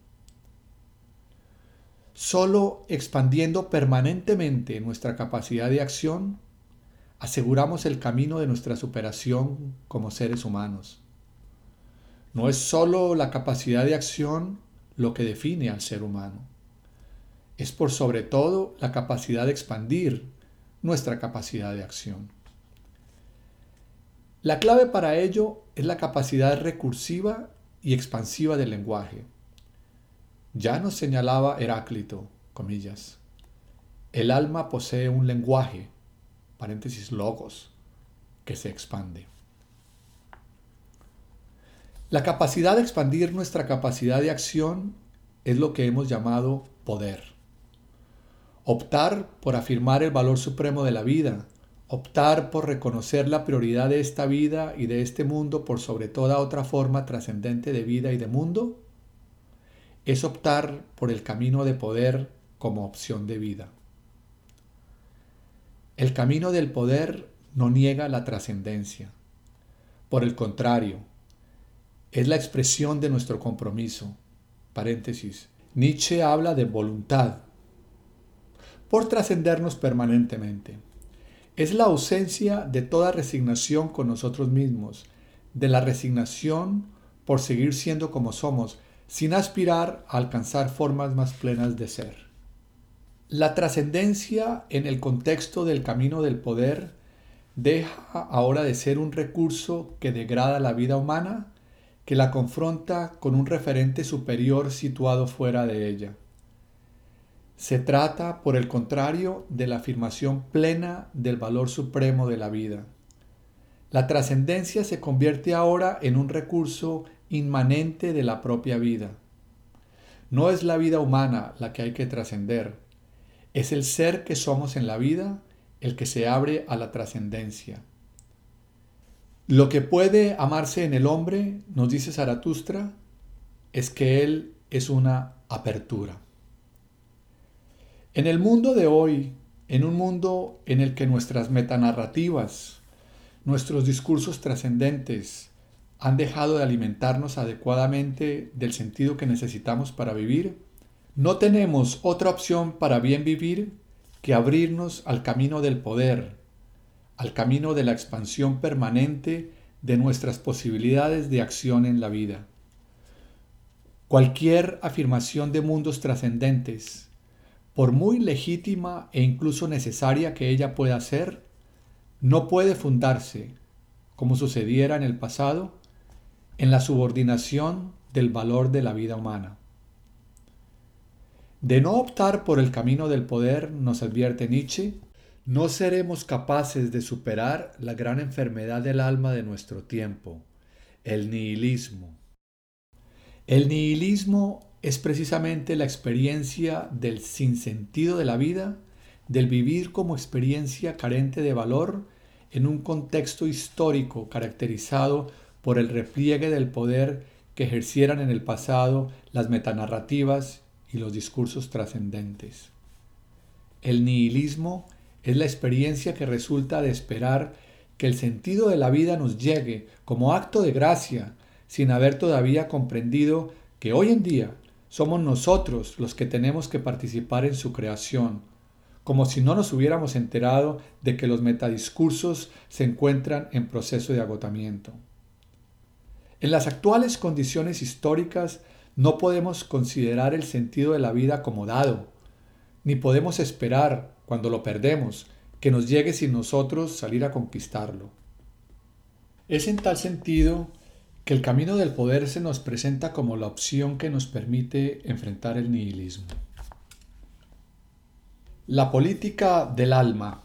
Solo expandiendo permanentemente nuestra capacidad de acción, aseguramos el camino de nuestra superación como seres humanos. No es solo la capacidad de acción lo que define al ser humano. Es por sobre todo la capacidad de expandir nuestra capacidad de acción. La clave para ello es la capacidad recursiva y expansiva del lenguaje. Ya nos señalaba Heráclito, comillas, el alma posee un lenguaje, paréntesis logos, que se expande. La capacidad de expandir nuestra capacidad de acción es lo que hemos llamado poder. Optar por afirmar el valor supremo de la vida, optar por reconocer la prioridad de esta vida y de este mundo por sobre toda otra forma trascendente de vida y de mundo, es optar por el camino de poder como opción de vida. El camino del poder no niega la trascendencia. Por el contrario, es la expresión de nuestro compromiso. Nietzsche habla de voluntad por trascendernos permanentemente. Es la ausencia de toda resignación con nosotros mismos, de la resignación por seguir siendo como somos, sin aspirar a alcanzar formas más plenas de ser. La trascendencia en el contexto del camino del poder deja ahora de ser un recurso que degrada la vida humana que la confronta con un referente superior situado fuera de ella. Se trata, por el contrario, de la afirmación plena del valor supremo de la vida. La trascendencia se convierte ahora en un recurso inmanente de la propia vida. No es la vida humana la que hay que trascender, es el ser que somos en la vida el que se abre a la trascendencia. Lo que puede amarse en el hombre, nos dice Zaratustra, es que él es una apertura. En el mundo de hoy, en un mundo en el que nuestras metanarrativas, nuestros discursos trascendentes han dejado de alimentarnos adecuadamente del sentido que necesitamos para vivir, no tenemos otra opción para bien vivir que abrirnos al camino del poder, al camino de la expansión permanente de nuestras posibilidades de acción en la vida. Cualquier afirmación de mundos trascendentes, por muy legítima e incluso necesaria que ella pueda ser, no puede fundarse, como sucediera en el pasado, en la subordinación del valor de la vida humana. De no optar por el camino del poder, nos advierte Nietzsche, no seremos capaces de superar la gran enfermedad del alma de nuestro tiempo, el nihilismo. El nihilismo es precisamente la experiencia del sinsentido de la vida, del vivir como experiencia carente de valor en un contexto histórico caracterizado por el repliegue del poder que ejercieran en el pasado las metanarrativas y los discursos trascendentes. El nihilismo es la experiencia que resulta de esperar que el sentido de la vida nos llegue como acto de gracia, sin haber todavía comprendido que hoy en día somos nosotros los que tenemos que participar en su creación, como si no nos hubiéramos enterado de que los metadiscursos se encuentran en proceso de agotamiento. En las actuales condiciones históricas no podemos considerar el sentido de la vida como dado, ni podemos esperar cuando lo perdemos, que nos llegue sin nosotros salir a conquistarlo. Es en tal sentido que el camino del poder se nos presenta como la opción que nos permite enfrentar el nihilismo. La política del alma.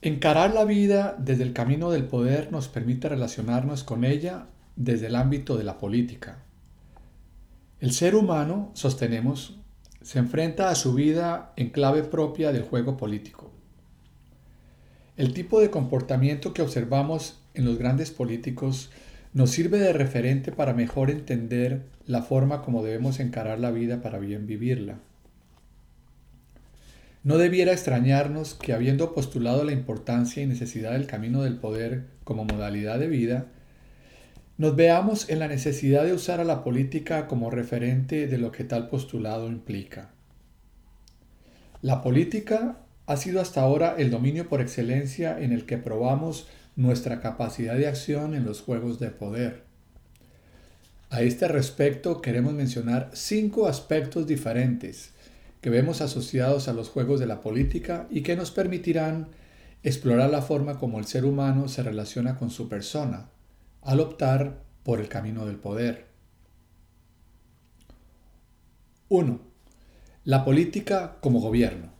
Encarar la vida desde el camino del poder nos permite relacionarnos con ella desde el ámbito de la política. El ser humano, sostenemos, se enfrenta a su vida en clave propia del juego político. El tipo de comportamiento que observamos en los grandes políticos nos sirve de referente para mejor entender la forma como debemos encarar la vida para bien vivirla. No debiera extrañarnos que habiendo postulado la importancia y necesidad del camino del poder como modalidad de vida, nos veamos en la necesidad de usar a la política como referente de lo que tal postulado implica. La política ha sido hasta ahora el dominio por excelencia en el que probamos nuestra capacidad de acción en los juegos de poder. A este respecto queremos mencionar cinco aspectos diferentes que vemos asociados a los juegos de la política y que nos permitirán explorar la forma como el ser humano se relaciona con su persona al optar por el camino del poder. 1. La política como gobierno.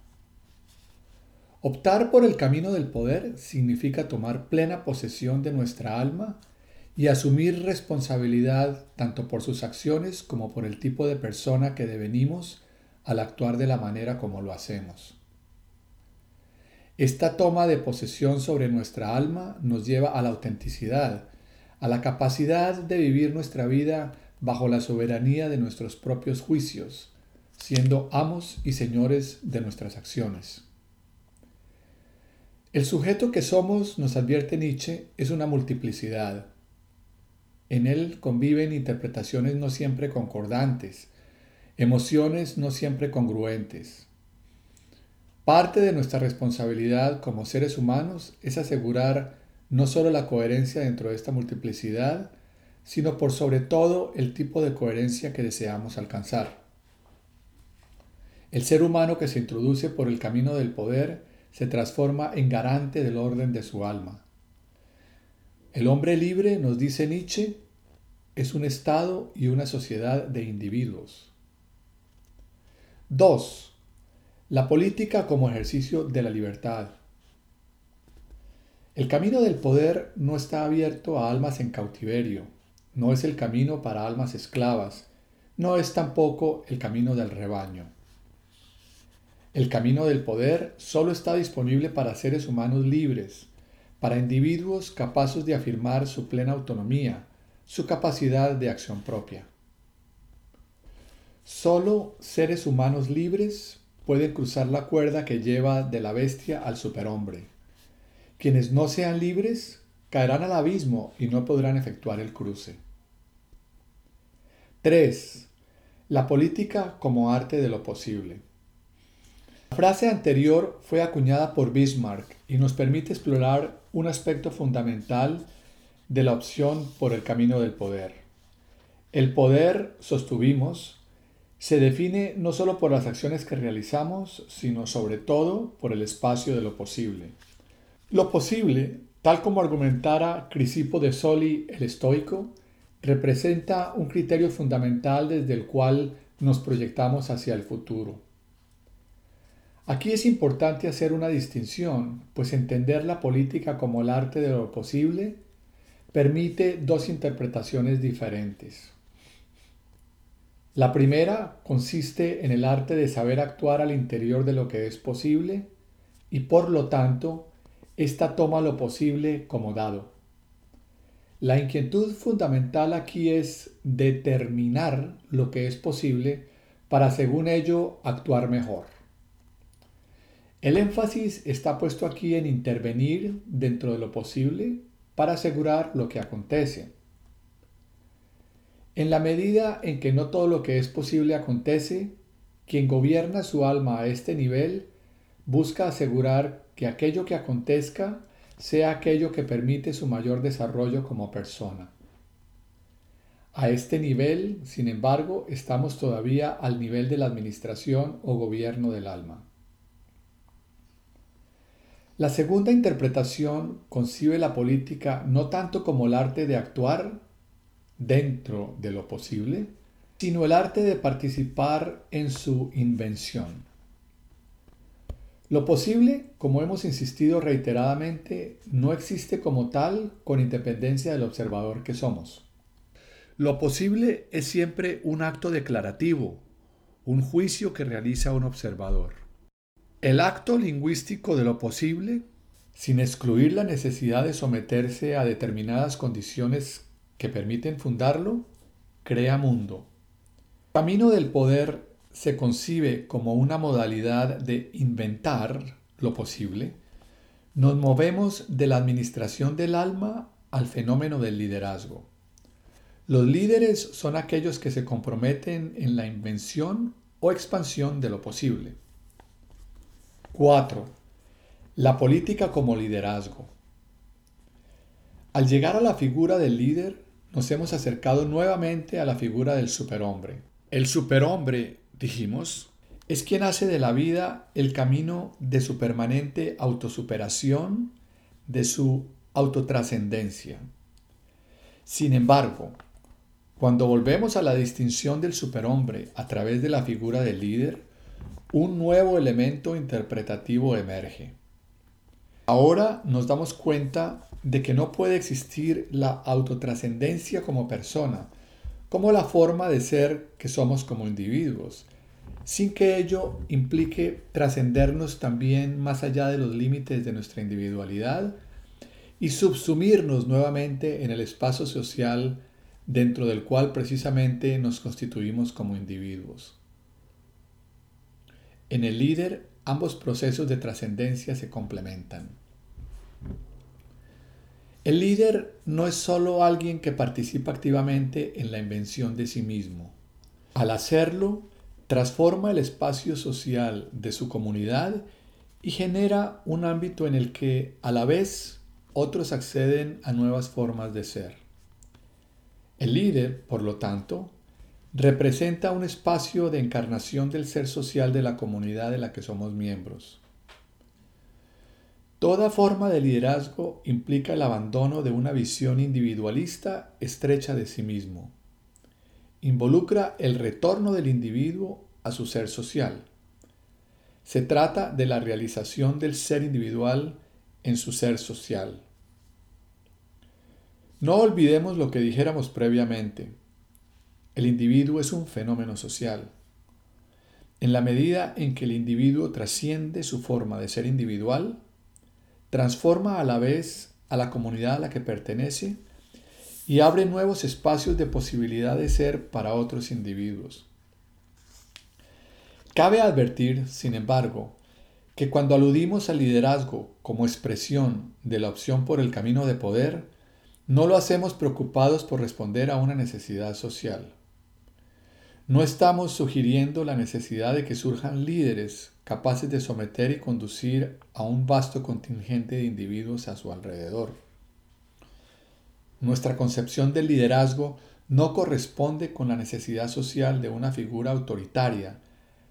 Optar por el camino del poder significa tomar plena posesión de nuestra alma y asumir responsabilidad tanto por sus acciones como por el tipo de persona que devenimos al actuar de la manera como lo hacemos. Esta toma de posesión sobre nuestra alma nos lleva a la autenticidad, a la capacidad de vivir nuestra vida bajo la soberanía de nuestros propios juicios, siendo amos y señores de nuestras acciones. El sujeto que somos, nos advierte Nietzsche, es una multiplicidad. En él conviven interpretaciones no siempre concordantes, emociones no siempre congruentes. Parte de nuestra responsabilidad como seres humanos es asegurar no solo la coherencia dentro de esta multiplicidad, sino por sobre todo el tipo de coherencia que deseamos alcanzar. El ser humano que se introduce por el camino del poder se transforma en garante del orden de su alma. El hombre libre, nos dice Nietzsche, es un estado y una sociedad de individuos. 2. La política como ejercicio de la libertad. El camino del poder no está abierto a almas en cautiverio, no es el camino para almas esclavas, no es tampoco el camino del rebaño. El camino del poder solo está disponible para seres humanos libres, para individuos capaces de afirmar su plena autonomía, su capacidad de acción propia. Solo seres humanos libres pueden cruzar la cuerda que lleva de la bestia al superhombre. Quienes no sean libres caerán al abismo y no podrán efectuar el cruce. 3. La política como arte de lo posible. La frase anterior fue acuñada por Bismarck y nos permite explorar un aspecto fundamental de la opción por el camino del poder. El poder, sostuvimos, se define no solo por las acciones que realizamos, sino sobre todo por el espacio de lo posible. Lo posible, tal como argumentara Crisipo de Soli el estoico, representa un criterio fundamental desde el cual nos proyectamos hacia el futuro. Aquí es importante hacer una distinción, pues entender la política como el arte de lo posible permite dos interpretaciones diferentes. La primera consiste en el arte de saber actuar al interior de lo que es posible y por lo tanto, ésta toma lo posible como dado. La inquietud fundamental aquí es determinar lo que es posible para según ello actuar mejor. El énfasis está puesto aquí en intervenir dentro de lo posible para asegurar lo que acontece. En la medida en que no todo lo que es posible acontece, quien gobierna su alma a este nivel busca asegurar que aquello que acontezca sea aquello que permite su mayor desarrollo como persona. A este nivel, sin embargo, estamos todavía al nivel de la administración o gobierno del alma. La segunda interpretación concibe la política no tanto como el arte de actuar dentro de lo posible, sino el arte de participar en su invención. Lo posible, como hemos insistido reiteradamente, no existe como tal con independencia del observador que somos. Lo posible es siempre un acto declarativo, un juicio que realiza un observador. El acto lingüístico de lo posible sin excluir la necesidad de someterse a determinadas condiciones que permiten fundarlo, crea mundo. Camino del poder se concibe como una modalidad de inventar lo posible, nos movemos de la administración del alma al fenómeno del liderazgo. Los líderes son aquellos que se comprometen en la invención o expansión de lo posible. 4. La política como liderazgo. Al llegar a la figura del líder, nos hemos acercado nuevamente a la figura del superhombre. El superhombre, dijimos, es quien hace de la vida el camino de su permanente autosuperación, de su autotrascendencia. Sin embargo, cuando volvemos a la distinción del superhombre a través de la figura del líder, un nuevo elemento interpretativo emerge. Ahora nos damos cuenta de que no puede existir la autotrascendencia como persona, como la forma de ser que somos como individuos, sin que ello implique trascendernos también más allá de los límites de nuestra individualidad y subsumirnos nuevamente en el espacio social dentro del cual precisamente nos constituimos como individuos. En el líder, ambos procesos de trascendencia se complementan. El líder no es solo alguien que participa activamente en la invención de sí mismo. Al hacerlo, transforma el espacio social de su comunidad y genera un ámbito en el que a la vez otros acceden a nuevas formas de ser. El líder, por lo tanto, representa un espacio de encarnación del ser social de la comunidad de la que somos miembros. Toda forma de liderazgo implica el abandono de una visión individualista estrecha de sí mismo. Involucra el retorno del individuo a su ser social. Se trata de la realización del ser individual en su ser social. No olvidemos lo que dijéramos previamente. El individuo es un fenómeno social. En la medida en que el individuo trasciende su forma de ser individual, transforma a la vez a la comunidad a la que pertenece y abre nuevos espacios de posibilidad de ser para otros individuos. Cabe advertir, sin embargo, que cuando aludimos al liderazgo como expresión de la opción por el camino de poder, no lo hacemos preocupados por responder a una necesidad social. No estamos sugiriendo la necesidad de que surjan líderes capaces de someter y conducir a un vasto contingente de individuos a su alrededor. Nuestra concepción del liderazgo no corresponde con la necesidad social de una figura autoritaria,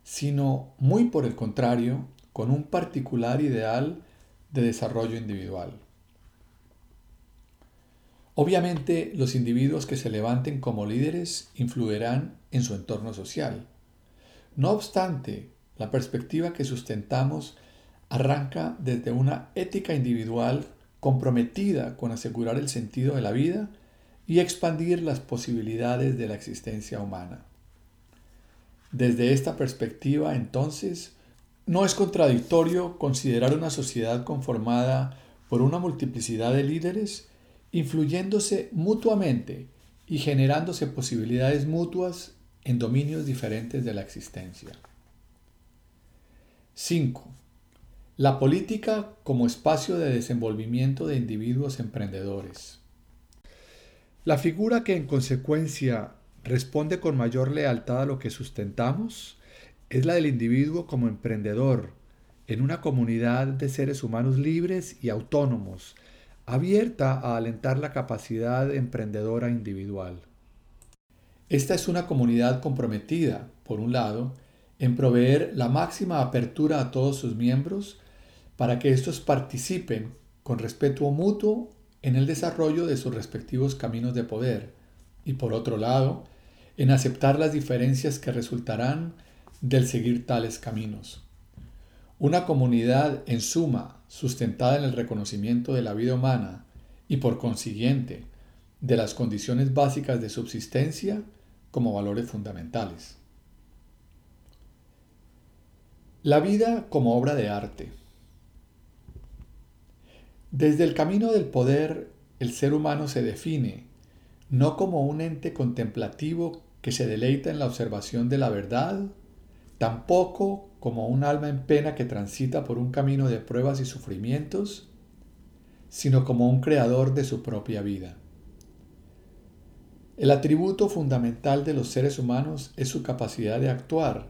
sino muy por el contrario, con un particular ideal de desarrollo individual. Obviamente, los individuos que se levanten como líderes influirán en su entorno social. No obstante, la perspectiva que sustentamos arranca desde una ética individual comprometida con asegurar el sentido de la vida y expandir las posibilidades de la existencia humana. Desde esta perspectiva, entonces, no es contradictorio considerar una sociedad conformada por una multiplicidad de líderes influyéndose mutuamente y generándose posibilidades mutuas en dominios diferentes de la existencia. 5. La política como espacio de desenvolvimiento de individuos emprendedores. La figura que en consecuencia responde con mayor lealtad a lo que sustentamos es la del individuo como emprendedor en una comunidad de seres humanos libres y autónomos, abierta a alentar la capacidad emprendedora individual. Esta es una comunidad comprometida, por un lado, en proveer la máxima apertura a todos sus miembros para que éstos participen con respeto mutuo en el desarrollo de sus respectivos caminos de poder y por otro lado, en aceptar las diferencias que resultarán del seguir tales caminos. Una comunidad en suma sustentada en el reconocimiento de la vida humana y por consiguiente de las condiciones básicas de subsistencia como valores fundamentales. La vida como obra de arte. Desde el camino del poder, el ser humano se define no como un ente contemplativo que se deleita en la observación de la verdad, tampoco como un alma en pena que transita por un camino de pruebas y sufrimientos, sino como un creador de su propia vida. El atributo fundamental de los seres humanos es su capacidad de actuar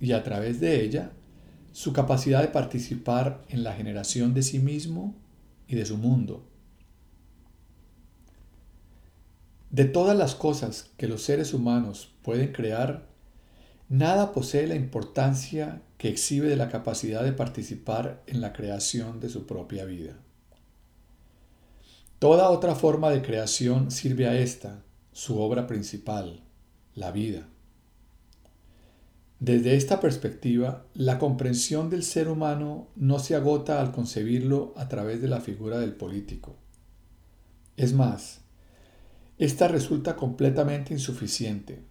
y a través de ella su capacidad de participar en la generación de sí mismo y de su mundo. De todas las cosas que los seres humanos pueden crear, nada posee la importancia que exhibe de la capacidad de participar en la creación de su propia vida. Toda otra forma de creación sirve a esta, su obra principal, la vida. Desde esta perspectiva, la comprensión del ser humano no se agota al concebirlo a través de la figura del político. Es más, esta resulta completamente insuficiente.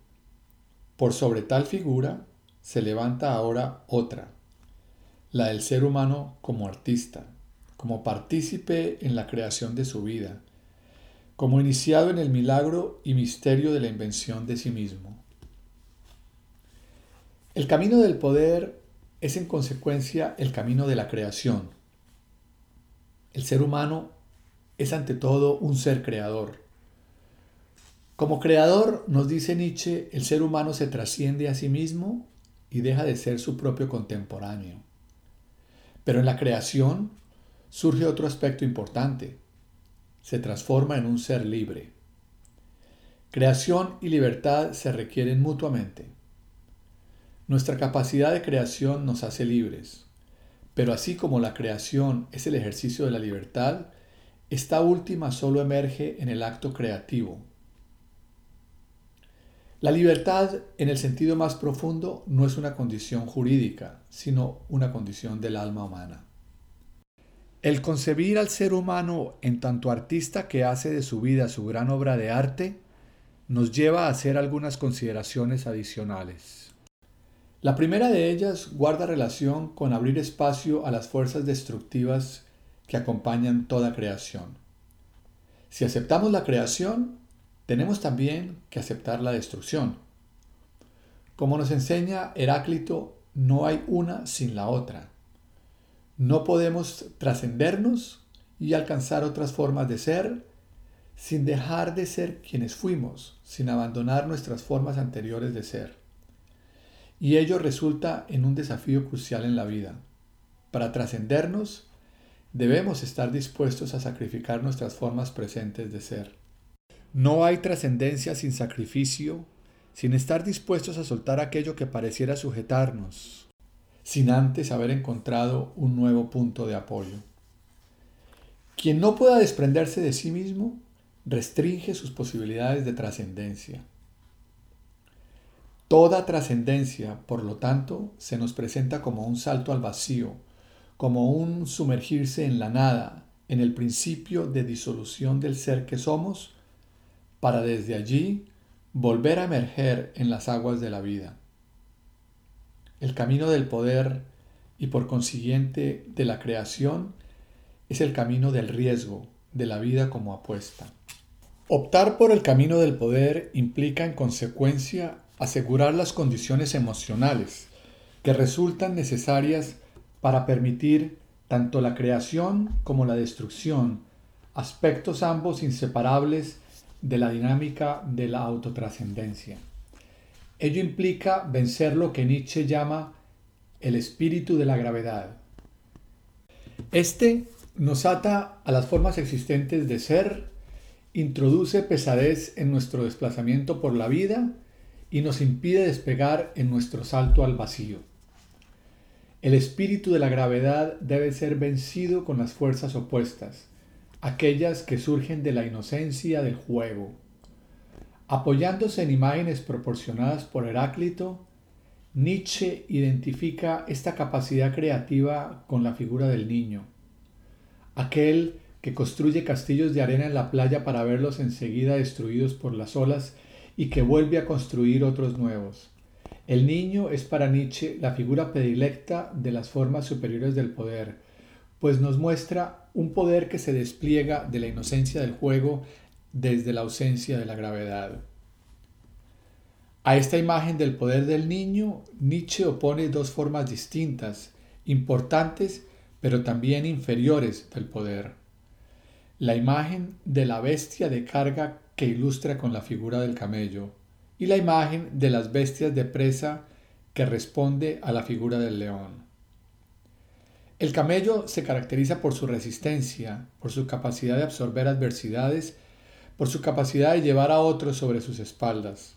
Por sobre tal figura se levanta ahora otra, la del ser humano como artista, como partícipe en la creación de su vida, como iniciado en el milagro y misterio de la invención de sí mismo. El camino del poder es en consecuencia el camino de la creación. El ser humano es ante todo un ser creador. Como creador, nos dice Nietzsche, el ser humano se trasciende a sí mismo y deja de ser su propio contemporáneo. Pero en la creación surge otro aspecto importante. Se transforma en un ser libre. Creación y libertad se requieren mutuamente. Nuestra capacidad de creación nos hace libres, pero así como la creación es el ejercicio de la libertad, esta última solo emerge en el acto creativo. La libertad, en el sentido más profundo, no es una condición jurídica, sino una condición del alma humana. El concebir al ser humano en tanto artista que hace de su vida su gran obra de arte, nos lleva a hacer algunas consideraciones adicionales. La primera de ellas guarda relación con abrir espacio a las fuerzas destructivas que acompañan toda creación. Si aceptamos la creación, tenemos también que aceptar la destrucción. Como nos enseña Heráclito, no hay una sin la otra. No podemos trascendernos y alcanzar otras formas de ser sin dejar de ser quienes fuimos, sin abandonar nuestras formas anteriores de ser y ello resulta en un desafío crucial en la vida. Para trascendernos, debemos estar dispuestos a sacrificar nuestras formas presentes de ser. No hay trascendencia sin sacrificio, sin estar dispuestos a soltar aquello que pareciera sujetarnos, sin antes haber encontrado un nuevo punto de apoyo. Quien no pueda desprenderse de sí mismo, restringe sus posibilidades de trascendencia. Toda trascendencia, por lo tanto, se nos presenta como un salto al vacío, como un sumergirse en la nada, en el principio de disolución del ser que somos, para desde allí volver a emerger en las aguas de la vida. El camino del poder y por consiguiente de la creación es el camino del riesgo, de la vida como apuesta. Optar por el camino del poder implica en consecuencia asegurar las condiciones emocionales que resultan necesarias para permitir tanto la creación como la destrucción, aspectos ambos inseparables de la dinámica de la autotrascendencia. Ello implica vencer lo que Nietzsche llama el espíritu de la gravedad. Este nos ata a las formas existentes de ser, introduce pesadez en nuestro desplazamiento por la vida y nos impide despegar en nuestro salto al vacío. El espíritu de la gravedad debe ser vencido con las fuerzas opuestas, aquellas que surgen de la inocencia del juego. Apoyándose en imágenes proporcionadas por Heráclito, Nietzsche identifica esta capacidad creativa con la figura del niño, aquel que construye castillos de arena en la playa para verlos enseguida destruidos por las olas y que vuelve a construir otros nuevos. El niño es para Nietzsche la figura predilecta de las formas superiores del poder, pues nos muestra un poder que se despliega de la inocencia del juego desde la ausencia de la gravedad. A esta imagen del poder del niño, Nietzsche opone dos formas distintas, importantes, pero también inferiores del poder. La imagen de la bestia de carga ilustra con la figura del camello y la imagen de las bestias de presa que responde a la figura del león. El camello se caracteriza por su resistencia, por su capacidad de absorber adversidades, por su capacidad de llevar a otros sobre sus espaldas.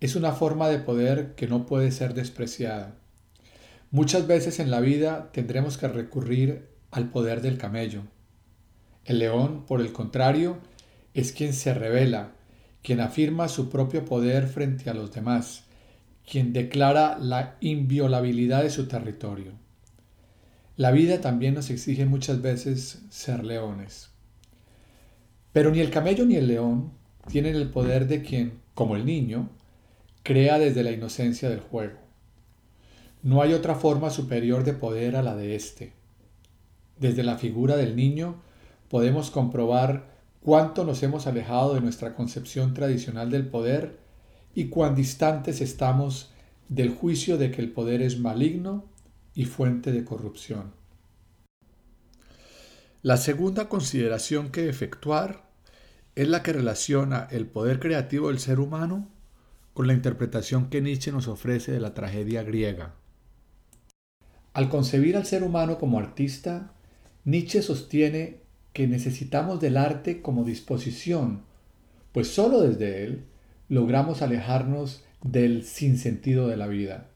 Es una forma de poder que no puede ser despreciada. Muchas veces en la vida tendremos que recurrir al poder del camello. El león, por el contrario, es quien se revela, quien afirma su propio poder frente a los demás, quien declara la inviolabilidad de su territorio. La vida también nos exige muchas veces ser leones. Pero ni el camello ni el león tienen el poder de quien, como el niño, crea desde la inocencia del juego. No hay otra forma superior de poder a la de éste. Desde la figura del niño podemos comprobar cuánto nos hemos alejado de nuestra concepción tradicional del poder y cuán distantes estamos del juicio de que el poder es maligno y fuente de corrupción. La segunda consideración que efectuar es la que relaciona el poder creativo del ser humano con la interpretación que Nietzsche nos ofrece de la tragedia griega. Al concebir al ser humano como artista, Nietzsche sostiene que necesitamos del arte como disposición, pues sólo desde él logramos alejarnos del sinsentido de la vida.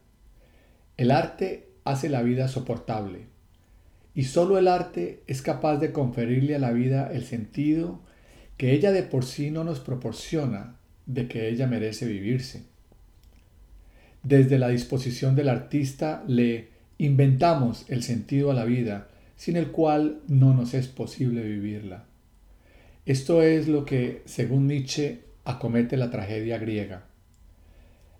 El arte hace la vida soportable, y sólo el arte es capaz de conferirle a la vida el sentido que ella de por sí no nos proporciona de que ella merece vivirse. Desde la disposición del artista le inventamos el sentido a la vida, sin el cual no nos es posible vivirla. Esto es lo que, según Nietzsche, acomete la tragedia griega.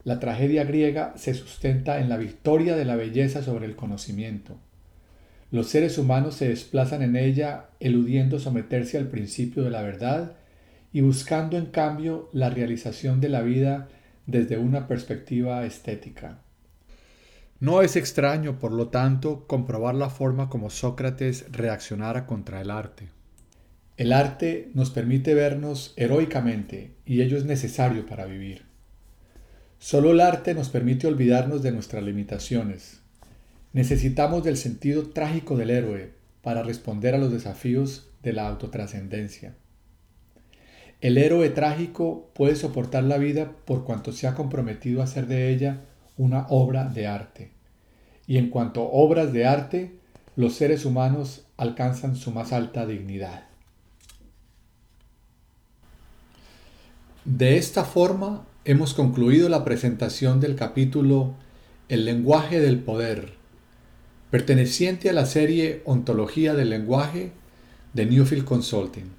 La tragedia griega se sustenta en la victoria de la belleza sobre el conocimiento. Los seres humanos se desplazan en ella eludiendo someterse al principio de la verdad y buscando en cambio la realización de la vida desde una perspectiva estética. No es extraño, por lo tanto, comprobar la forma como Sócrates reaccionara contra el arte. El arte nos permite vernos heroicamente y ello es necesario para vivir. Solo el arte nos permite olvidarnos de nuestras limitaciones. Necesitamos del sentido trágico del héroe para responder a los desafíos de la autotrascendencia. El héroe trágico puede soportar la vida por cuanto se ha comprometido a hacer de ella una obra de arte. Y en cuanto a obras de arte, los seres humanos alcanzan su más alta dignidad. De esta forma hemos concluido la presentación del capítulo El lenguaje del poder, perteneciente a la serie Ontología del lenguaje de Newfield Consulting.